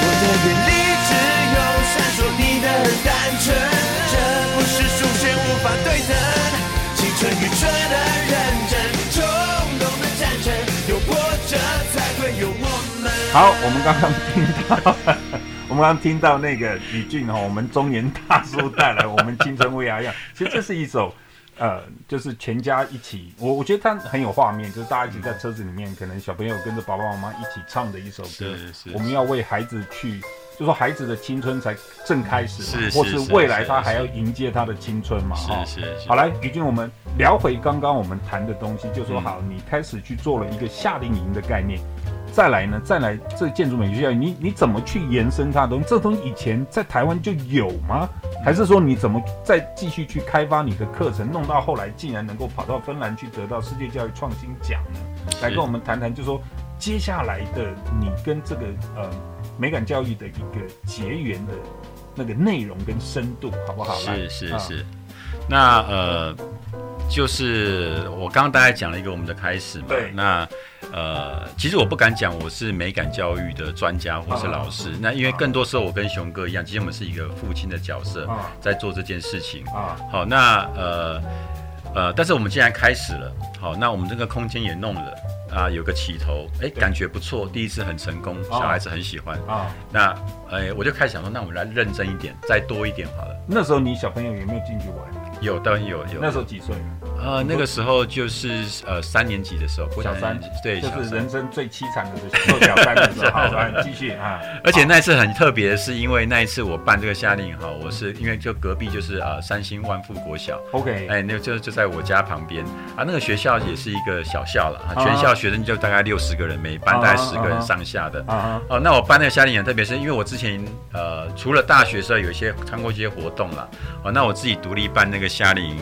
我的眼里只有闪烁你的单纯，这不是数学无法对等。青春愚蠢的认真。冲动的战争，有波折才会有我们好，我们刚刚听到，我们刚刚听到那个宇峻哈，我们中年大叔带来我们青春为阿样。其实这是一首，呃，就是全家一起，我我觉得他很有画面，就是大家一起在车子里面，可能小朋友跟着爸爸妈妈一起唱的一首歌。我们要为孩子去，就说孩子的青春才正开始嘛，或是未来他还要迎接他的青春嘛，哈。好，来，宇峻，我们聊回刚刚我们谈的东西，就说好，你开始去做了一个夏令营的概念。再来呢？再来，这个建筑美学教育，你你怎么去延伸它的东西？这东西以前在台湾就有吗？还是说你怎么再继续去开发你的课程，弄到后来竟然能够跑到芬兰去得到世界教育创新奖呢？来跟我们谈谈，就说接下来的你跟这个呃美感教育的一个结缘的那个内容跟深度，好不好？是是是。那呃。就是我刚刚大概讲了一个我们的开始嘛。对。那呃，其实我不敢讲我是美感教育的专家或是老师。啊、那因为更多时候我跟熊哥一样，其实我们是一个父亲的角色，在做这件事情。啊。好，那呃呃，但是我们既然开始了，好，那我们这个空间也弄了。啊，有个起头，哎，感觉不错，第一次很成功，小孩子很喜欢啊。那，哎，我就开始想说，那我们来认真一点，再多一点好了。那时候你小朋友有没有进去玩？有，当然有有。那时候几岁？呃，那个时候就是呃三年级的时候，小三，对，就是人生最凄惨的时候，小三。的时候。好，来继续啊。而且那一次很特别的是，因为那一次我办这个夏令营哈，我是因为就隔壁就是呃三星万富国小，OK，哎，那就就在我家旁边。啊，那个学校也是一个小校了，全校学生就大概六十个人，每班大概十个人上下的。哦，那我办那个夏令营，特别是因为我之前呃除了大学时候有一些参过一些活动了，哦，那我自己独立办那个夏令营，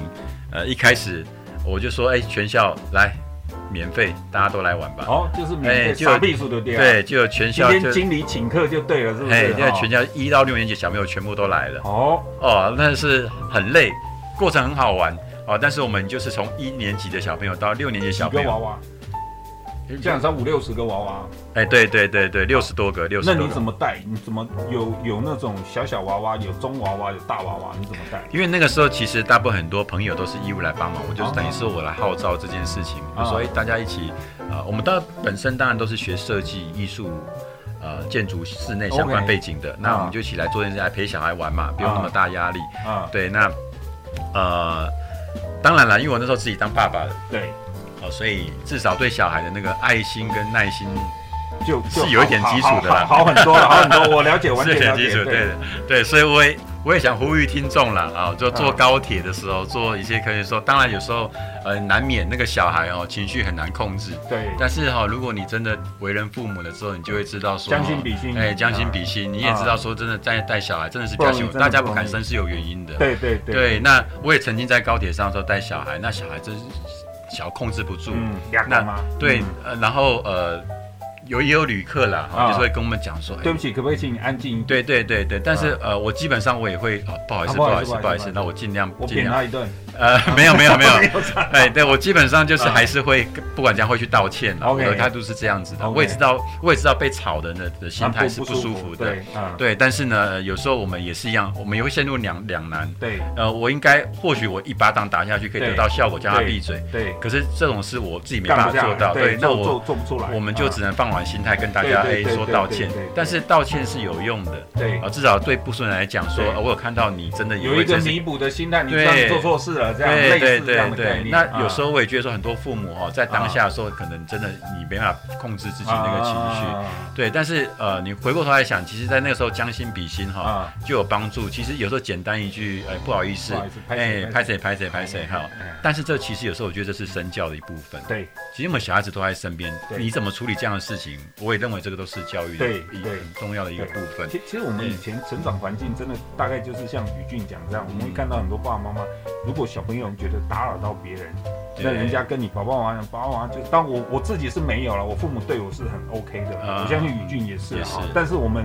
呃，一开始。我就说，哎，全校来，免费，大家都来玩吧。哦，就是免费，就有避暑的地方。对，就有全校。今天经理请客就对了，是不是？哎，现在全校一到六年级小朋友全部都来了。哦哦，那是很累，过程很好玩哦。但是我们就是从一年级的小朋友到六年级小朋友。娃娃。这样才五六十个娃娃，哎，对对对对，六十多个，六十。那你怎么带？你怎么有有那种小小娃娃，有中娃娃，有大娃娃？你怎么带？因为那个时候其实大部分很多朋友都是义务来帮忙，我就是等于是我来号召这件事情，就说哎，大家一起，呃，我们当然本身当然都是学设计、艺术、呃，建筑、室内相关背景的，那我们就一起来做这件事，来陪小孩玩嘛，不用那么大压力。啊，对，那呃，当然了，因为我那时候自己当爸爸的，对。所以至少对小孩的那个爱心跟耐心，就，就是有一点基础的啦，好很多了，好很多。我了解，完全 了解。基础，对对，所以我也我也想呼吁听众了啊，就坐高铁的时候，坐一些可以说，当然有时候呃难免那个小孩哦情绪很难控制，对。但是哈，如果你真的为人父母的时候，你就会知道说将心比心，哎，将心比心，你也知道说真的在带小孩真的是比较辛苦，大家不敢生是有原因的。对对对。对，那我也曾经在高铁上时候带小孩，那小孩真是。小控制不住，嗯，那对，呃，然后呃，有也有旅客啦，就是会跟我们讲说，对不起，可不可以请你安静？一点？对对对对，但是呃，我基本上我也会，哦，不好意思，不好意思，不好意思，那我尽量我扁他一顿。呃，没有没有 没有，哎，对我基本上就是还是会，不管怎样会去道歉的，我的态度是这样子的。我也知道，我也知道被吵的那的心态是不舒服的，对，但是呢，有时候我们也是一样，我们也会陷入两两难。对，呃，我应该或许我一巴掌打下去可以得到效果，叫他闭嘴。对，可是这种事我自己没办法做到，对，那我做不出来，我们就只能放软心态跟大家哎说道歉。但是道歉是有用的，对，啊，至少对不顺人来讲说，我有看到你真的有一个弥补的心态，你知道你做错事了，这样类似。对对对，那有时候我也觉得说，很多父母哦，在当下的时候，可能真的你没办法控制自己那个情绪，对。但是呃，你回过头来想，其实，在那个时候将心比心哈，就有帮助。其实有时候简单一句，哎，不好意思，哎，拍谁拍谁拍谁哈。但是这其实有时候我觉得这是身教的一部分。对，其实我们小孩子都在身边，你怎么处理这样的事情，我也认为这个都是教育的一个很重要的一个部分。其其实我们以前成长环境真的大概就是像宇俊讲这样，我们会看到很多爸爸妈妈，如果小朋友觉得打扰到别人，那人家跟你爸爸妈妈讲，爸爸妈妈就当我我自己是没有了，我父母对我是很 OK 的，我相信宇俊也是啊。但是我们，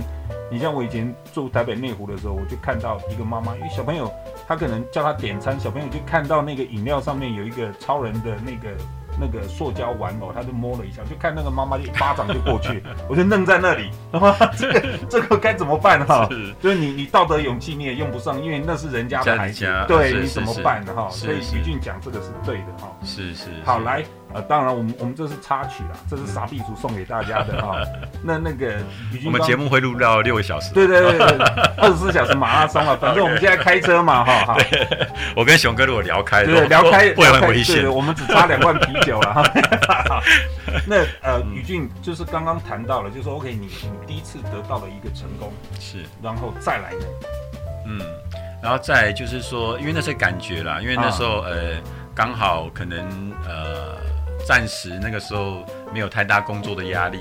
你像我以前住台北内湖的时候，我就看到一个妈妈，因为小朋友他可能叫他点餐，小朋友就看到那个饮料上面有一个超人的那个。那个塑胶玩偶，他就摸了一下，就看那个妈妈就一巴掌就过去，我就愣在那里，这个 这个该怎么办哈？就是你你道德勇气你也用不上，因为那是人家的孩子，对，你怎么办的哈？所以徐俊讲这个是对的哈。是是。好，来，呃，当然我们我们这是插曲啦，这是傻逼组送给大家的哈。那那个我们节目会录到六个小时。对对对对，二十四小时马拉松啊，反正我们现在开车嘛哈。我跟熊哥如果聊开，对聊开会很危险。我们只差两罐啤酒。有了哈，那呃，宇俊就是刚刚谈到了，就是说 OK，你你第一次得到了一个成功，是，然后再来呢，嗯，然后再就是说，因为那是感觉啦，因为那时候、啊、呃，刚好可能呃，暂时那个时候没有太大工作的压力。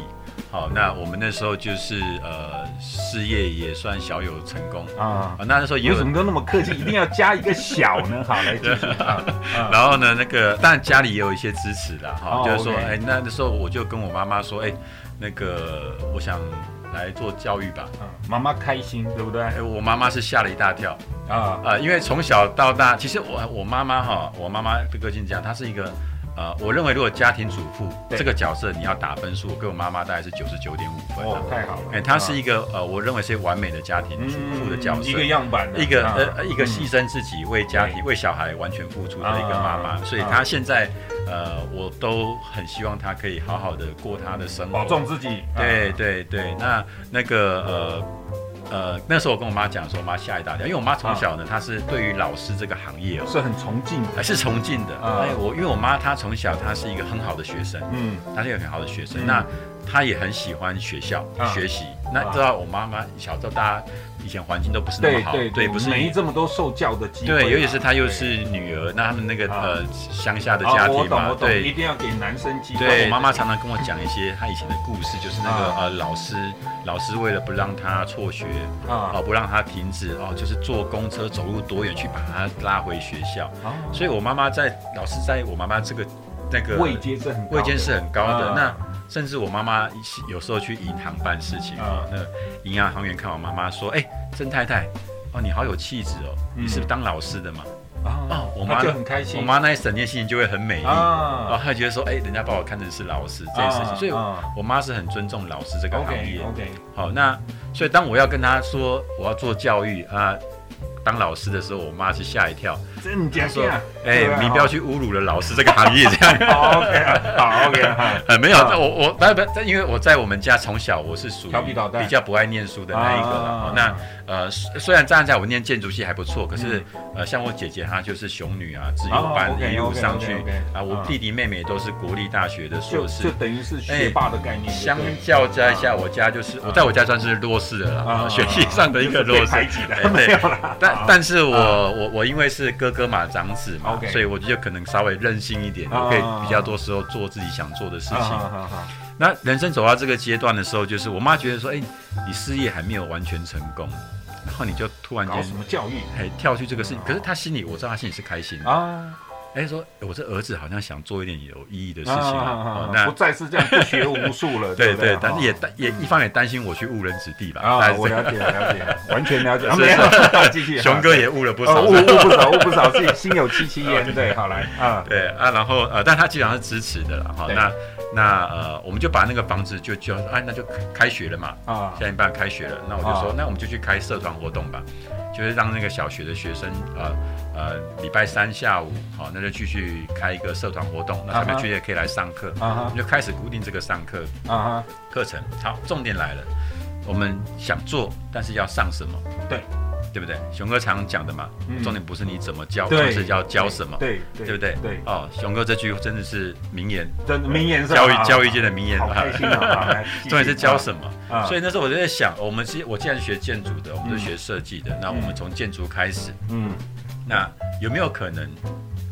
好，那我们那时候就是呃，事业也算小有成功啊。那那时候有什么都那么客气，一定要加一个小呢？好，来继续啊。然后呢，那个当然家里也有一些支持的哈，就是说，哎，那那时候我就跟我妈妈说，哎，那个我想来做教育吧。嗯，妈妈开心，对不对？欸、我妈妈是吓了一大跳啊啊！因为从小到大，其实我我妈妈哈，我妈妈的个性这样，她是一个。呃，我认为如果家庭主妇这个角色你要打分数，我跟我妈妈大概是九十九点五分。哦，太好了。哎，她是一个呃，我认为是完美的家庭主妇的角色，一个样板，一个呃一个牺牲自己为家庭为小孩完全付出的一个妈妈。所以她现在呃，我都很希望她可以好好的过她的生活，保重自己。对对对，那那个呃。呃，那时候我跟我妈讲说，我妈吓一大跳，因为我妈从小呢，她是对于老师这个行业哦，是很崇敬的，还是崇敬的。哎，我因为我妈她从小她是一个很好的学生，嗯，她是一个很好的学生，那她也很喜欢学校学习。那知道我妈妈小时候大家。以前环境都不是那么好，对，对，对，不是没这么多受教的机会，对，尤其是她又是女儿，那他们那个呃乡下的家庭嘛，对，一定要给男生机会。对，我妈妈常常跟我讲一些她以前的故事，就是那个呃老师，老师为了不让她辍学啊，不让她停止哦，就是坐公车走路多远去把她拉回学校。所以我妈妈在老师在我妈妈这个那个位阶是很位阶是很高的那。甚至我妈妈有时候去银行办事情啊，那银行行员看我妈妈说：“哎，曾太太，哦，你好有气质哦，你是不是当老师的嘛？”哦，我妈就很开心，我妈那一整天心情就会很美丽，然后她觉得说：“哎，人家把我看成是老师这件事情。”所以，我妈是很尊重老师这个行业。OK，好，那所以当我要跟她说我要做教育啊。当老师的时候，我妈是吓一跳，真假？说，哎，你不要去侮辱了老师这个行业，这样。好 OK，好 OK，呃，没有，我我不不，因为我在我们家从小我是属于比较不爱念书的那一个，那。呃，虽然站在我念建筑系还不错，可是呃，像我姐姐她就是雄女啊，自由班一路上去啊。我弟弟妹妹都是国立大学的硕士，就等于是学霸的概念。相较之下，我家就是我在我家算是弱势的了，学习上的一个弱势。对，但但是我我我因为是哥哥嘛，长子嘛，所以我就可能稍微任性一点，我可以比较多时候做自己想做的事情。那人生走到这个阶段的时候，就是我妈觉得说，哎，你事业还没有完全成功。然后你就突然间什么教育，哎，跳去这个事情，可是他心里我知道他心里是开心的啊。哎，说我这儿子好像想做一点有意义的事情不再是这样不学无术了。对对，但是也担也一方也担心我去误人子弟吧。啊，我了解了解，完全了解。没有，继续。熊哥也误了不少，误误不少，误不少，自己心有戚戚焉。对，好来啊，对啊，然后呃，但他基本上是支持的了哈。那。那呃，我们就把那个房子就就哎，那就开学了嘛啊，下一半开学了，那我就说，那我们就去开社团活动吧，就是让那个小学的学生呃呃礼拜三下午好，那就继续开一个社团活动，那他们去也可以来上课，我们就开始固定这个上课啊课程。好，重点来了，我们想做，但是要上什么？对。对不对？熊哥常讲的嘛，重点不是你怎么教，而是要教什么，对对不对？对哦，熊哥这句真的是名言，真名言，教育教育界的名言啊。重点是教什么？所以那时候我就在想，我们是，我既然是学建筑的，我们是学设计的，那我们从建筑开始，嗯，那有没有可能？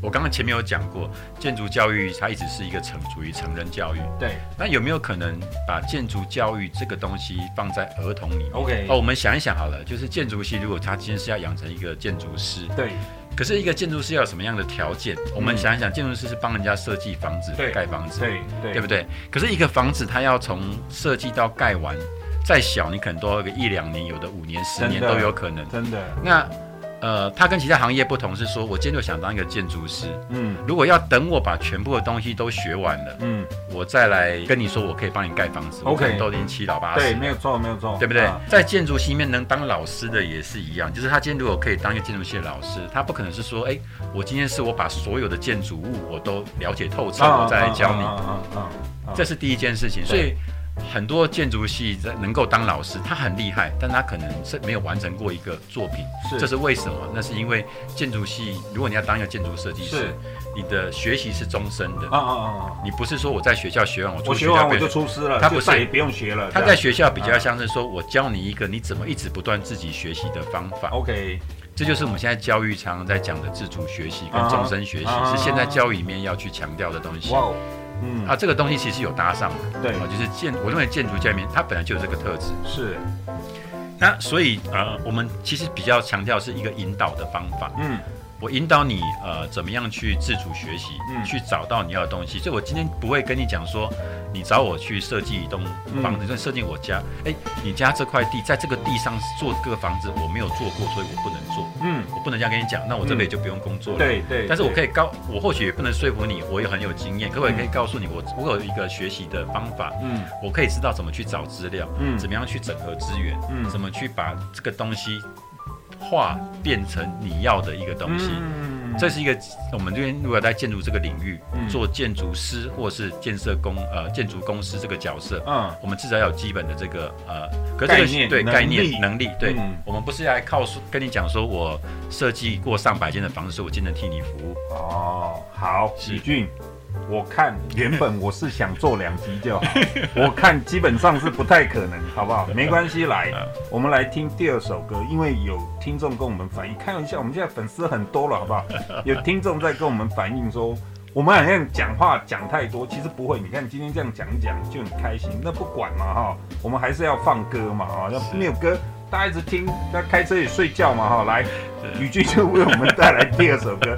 我刚刚前面有讲过，建筑教育它一直是一个成属于成人教育。对。那有没有可能把建筑教育这个东西放在儿童里面？OK。哦，我们想一想好了，就是建筑系如果他今天是要养成一个建筑师，对。可是一个建筑师要有什么样的条件？我们想一想，建筑师是帮人家设计房子、盖房子，对对，对不对？可是一个房子它要从设计到盖完，再小你可能都要个一两年，有的五年、十年都有可能。真的。那。呃，他跟其他行业不同是说，我今天就想当一个建筑师，嗯，如果要等我把全部的东西都学完了，嗯，我再来跟你说，我可以帮你盖房子，OK，都已经七老八十，对，没有错，没有错，对不对？在建筑系里面能当老师的也是一样，就是他今天如果可以当一个建筑系的老师，他不可能是说，哎，我今天是我把所有的建筑物我都了解透彻，我再来教你，这是第一件事情，所以。很多建筑系在能够当老师，他很厉害，但他可能是没有完成过一个作品。是，这是为什么？那是因为建筑系，如果你要当一个建筑设计师，你的学习是终身的。啊啊啊！你不是说我在学校学完，我出学校我学完我就出师了，他不是也不用学了。他在学校比较像是说我教你一个你怎么一直不断自己学习的方法。OK，这就是我们现在教育常常在讲的自主学习跟终身学习，啊、是现在教育里面要去强调的东西。哇嗯。啊，这个东西其实有搭上的，对。啊，就是建，我认为建筑界面它本来就有这个特质，是。那所以呃，我们其实比较强调是一个引导的方法，嗯，我引导你呃怎么样去自主学习，嗯，去找到你要的东西。所以我今天不会跟你讲说，你找我去设计一栋房子，就设计我家。哎，你家这块地在这个地上做这个房子，我没有做过，所以我不能做。嗯，我不能这样跟你讲，那我这辈子就不用工作了。对对。但是我可以告，我或许也不能说服你，我也很有经验，可我也可以告诉你，我我有一个学习的方法。嗯，我可以知道怎么去找资料，嗯，怎么样去整合资源，嗯，怎么去把这个东西。化变成你要的一个东西，嗯、这是一个我们这边如果在建筑这个领域、嗯、做建筑师或是建设公呃建筑公司这个角色，嗯，我们至少要有基本的这个呃，概念对概念能力，对，嗯、我们不是来靠说跟你讲说我设计过上百间的房子，所以我今天替你服务。哦，好，喜俊。我看原本 我是想做两集就好，我看基本上是不太可能，好不好？没关系，来，我们来听第二首歌，因为有听众跟我们反映，开玩笑，我们现在粉丝很多了，好不好？有听众在跟我们反映说，我们好像讲话讲太多，其实不会，你看今天这样讲一讲就很开心，那不管嘛哈，我们还是要放歌嘛哈，要没有歌大家一直听，在开车也睡觉嘛哈，来，宇俊就为我们带来第二首歌。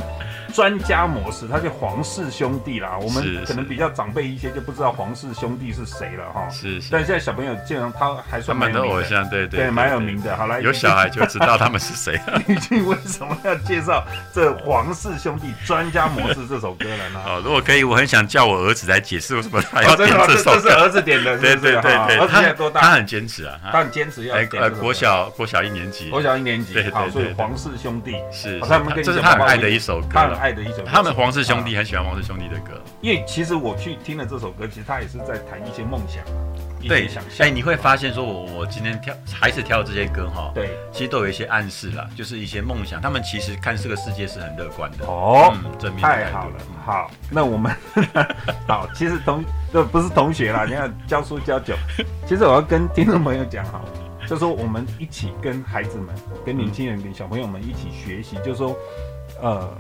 专家模式，他叫皇室兄弟啦。我们可能比较长辈一些，就不知道皇室兄弟是谁了哈。是是。但现在小朋友见到他还算蛮有名的。他们的偶像，对对对，蛮有名的。好来，有小孩就知道他们是谁。宇俊为什么要介绍这皇室兄弟专家模式这首歌了呢？哦，如果可以，我很想叫我儿子来解释为什么他要点这首歌。这是儿子点的，对对对对。儿子现在多大？他很坚持啊，他很坚持要。呃，国小国小一年级。国小一年级。对对对。所以黄氏兄弟是他们，这是他很爱的一首歌。爱的一首歌。他们。黄氏兄弟很喜欢黄氏兄弟的歌，因为其实我去听了这首歌，其实他也是在谈一些梦想，对，一些想象。哎，你会发现说，我我今天挑还是挑这些歌哈，对，其实都有一些暗示啦，就是一些梦想。他们其实看这个世界是很乐观的哦，嗯，太好了。好，那我们 好，其实同这不是同学啦，你看教书教久，其实我要跟听众朋友讲哈，就是说我们一起跟孩子们、跟年轻人、跟小朋友们一起学习，就是说，呃。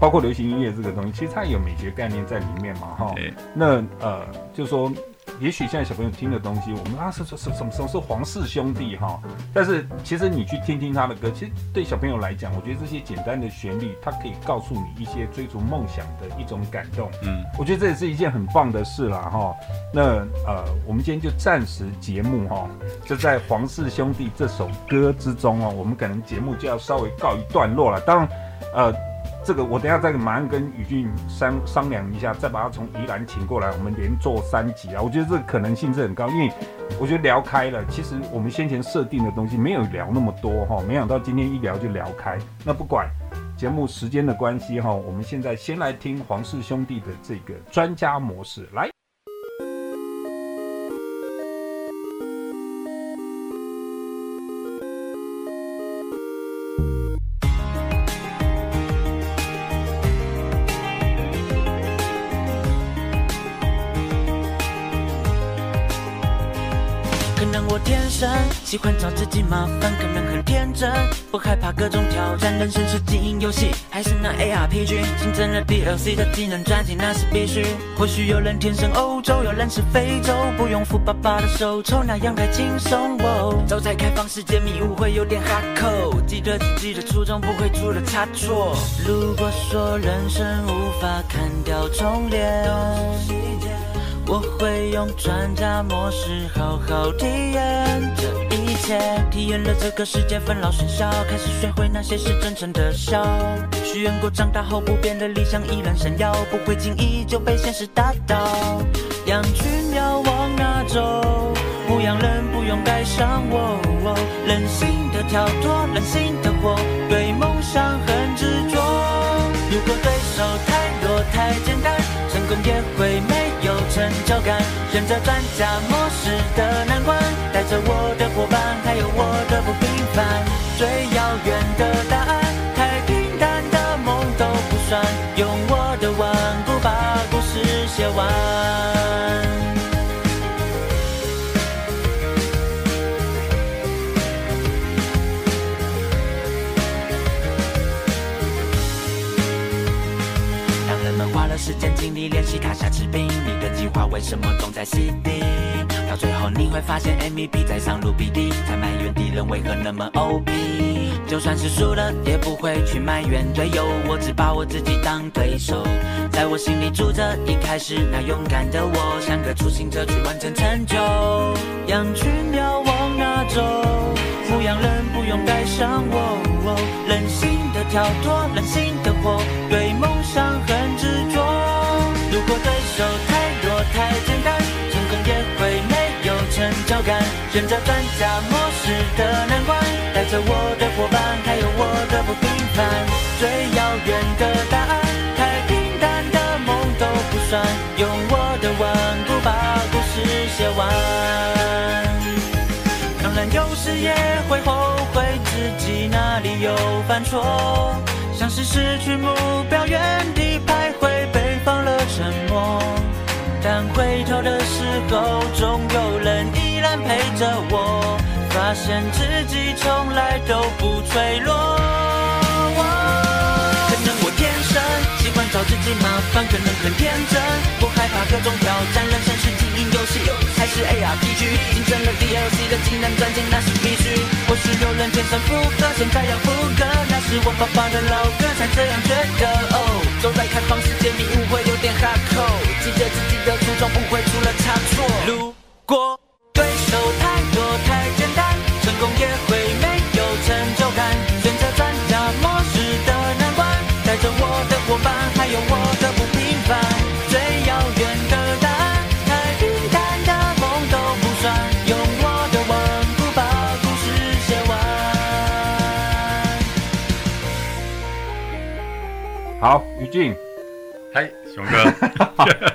包括流行音乐这个东西，其实它也有美学概念在里面嘛，哈。那呃，就说，也许现在小朋友听的东西，我们啊是是是什么什么是皇室兄弟哈，但是其实你去听听他的歌，其实对小朋友来讲，我觉得这些简单的旋律，它可以告诉你一些追逐梦想的一种感动。嗯，我觉得这也是一件很棒的事啦，哈。那呃，我们今天就暂时节目哈，就在皇室兄弟这首歌之中哦，我们可能节目就要稍微告一段落了。当然，呃。这个我等下再马上跟宇俊商商量一下，再把他从宜兰请过来，我们连做三集啊！我觉得这个可能性是很高，因为我觉得聊开了，其实我们先前设定的东西没有聊那么多哈，没想到今天一聊就聊开。那不管节目时间的关系哈，我们现在先来听黄氏兄弟的这个专家模式来。天生喜欢找自己麻烦，可能很天真，不害怕各种挑战。人生是经营游戏，还是那 ARPG？新增了 DLC 的技能专辑，那是必须。或许有人天生欧洲，有人是非洲，不用扶爸爸的手抽，那样太轻松。哦，走在开放世界，迷雾会有点哈扣。记得自己的初衷，不会出了差错。如果说人生无法砍掉重练。我会用专家模式好好体验这一切，体验了这个世界纷扰喧嚣，开始学会那些是真诚的笑。许愿过长大后不变的理想依然闪耀，不会轻易就被现实打倒。羊群要往哪走？牧羊人不用带上我，任性的跳脱，任性的活，对梦想很执着。如果对手太弱太简单，成功也会。成就感，选择专家模式的难关，带着我的伙伴，还有我的不平凡。最遥远的为什么总在 CD？到最后你会发现 MVP 在上路 BD，才埋怨敌人为何那么 OP。就算是输了，也不会去埋怨队友，我只把我自己当对手。在我心里住着一开始那勇敢的我，像个初心者去完成成就。羊群要往哪走？牧羊人不用带上我。任性的跳脱，任性的活，对梦想很执着。如果对手太简单，成功也会没有成就感。选择专家模式的难关，带着我的伙伴，还有我的不平凡。最遥远的答案，太平淡的梦都不算，用我的顽固把故事写完。当然有时也会后悔自己哪里有犯错，像是失去目标，原但回头的时候，总有人依然陪着我，发现自己从来都不脆弱。可能我天生喜欢找自己麻烦，可能很天真，不害怕各种挑战。人生是经营游戏，还是 ARPG？竞争了 DLC 的技能专精，那是必须。或许有人天生符合，现在要复刻，那是我爸爸的老歌，才这样觉得。哦，走在开放世界，你误会有点哈扣，记得自己的初衷，不会出了差错。如果对手太多太简单，成功也会没有成就感。选择专家模式的难关，带着我的伙伴，还有我的不平凡。最遥远的答案，太平淡的梦都不算，用我的顽固把故事写完。好，于静。嗨，熊哥，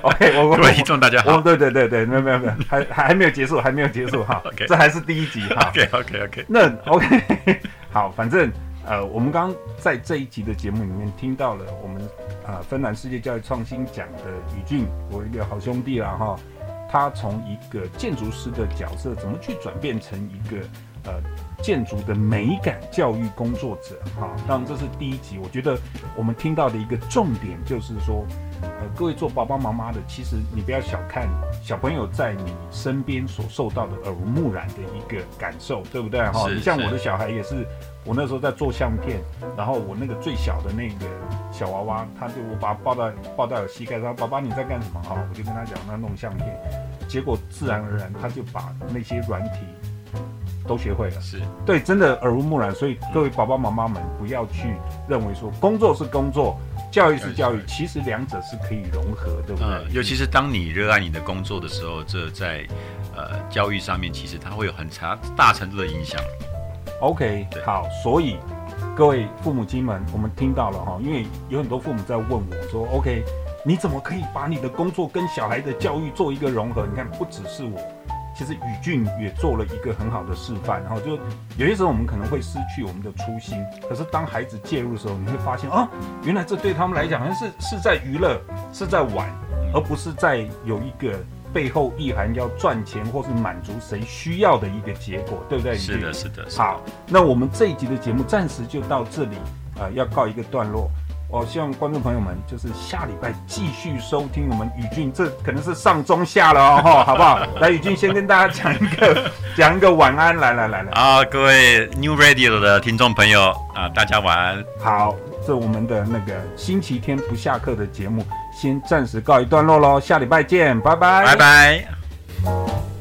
OK，我各位听众大家好，对对对对，没有没有没有，还还还没有结束，还没有结束哈，OK，这还是第一集哈，OK OK OK，那 OK，好，反正呃，我们刚刚在这一集的节目里面听到了我们啊、呃、芬兰世界教育创新奖的宇俊，我一个好兄弟了哈，他从一个建筑师的角色，怎么去转变成一个呃。建筑的美感教育工作者，哈，当然这是第一集。我觉得我们听到的一个重点就是说，呃，各位做爸爸妈妈的，其实你不要小看小朋友在你身边所受到的耳濡目染的一个感受，对不对？哈，你像我的小孩也是，我那时候在做相片，然后我那个最小的那个小娃娃，他就我把他抱到抱到我膝盖上，爸爸你在干什么？哈，我就跟他讲，他弄相片，结果自然而然他就把那些软体。都学会了，是对，真的耳濡目染。所以各位爸爸妈妈们，不要去认为说工作是工作，教育是教育，其实两者是可以融合，对不对？嗯，尤其是当你热爱你的工作的时候，这在呃教育上面，其实它会有很长大程度的影响。OK，好，所以各位父母亲们，我们听到了哈，因为有很多父母在问我说，OK，你怎么可以把你的工作跟小孩的教育做一个融合？你看，不只是我。其实宇俊也做了一个很好的示范，然后就有些时候我们可能会失去我们的初心，可是当孩子介入的时候，你会发现啊，原来这对他们来讲好像是是在娱乐，是在玩，而不是在有一个背后意涵要赚钱或是满足谁需要的一个结果，对不对？是的，是的。好，那我们这一集的节目暂时就到这里，呃，要告一个段落。我希望观众朋友们就是下礼拜继续收听我们宇俊，这可能是上中下了哦，哈，好不好？来，宇俊先跟大家讲一个 讲一个晚安，来来来来啊，各位 New Radio 的听众朋友啊，大家晚安。好，这我们的那个星期天不下课的节目，先暂时告一段落喽，下礼拜见，拜拜，拜拜。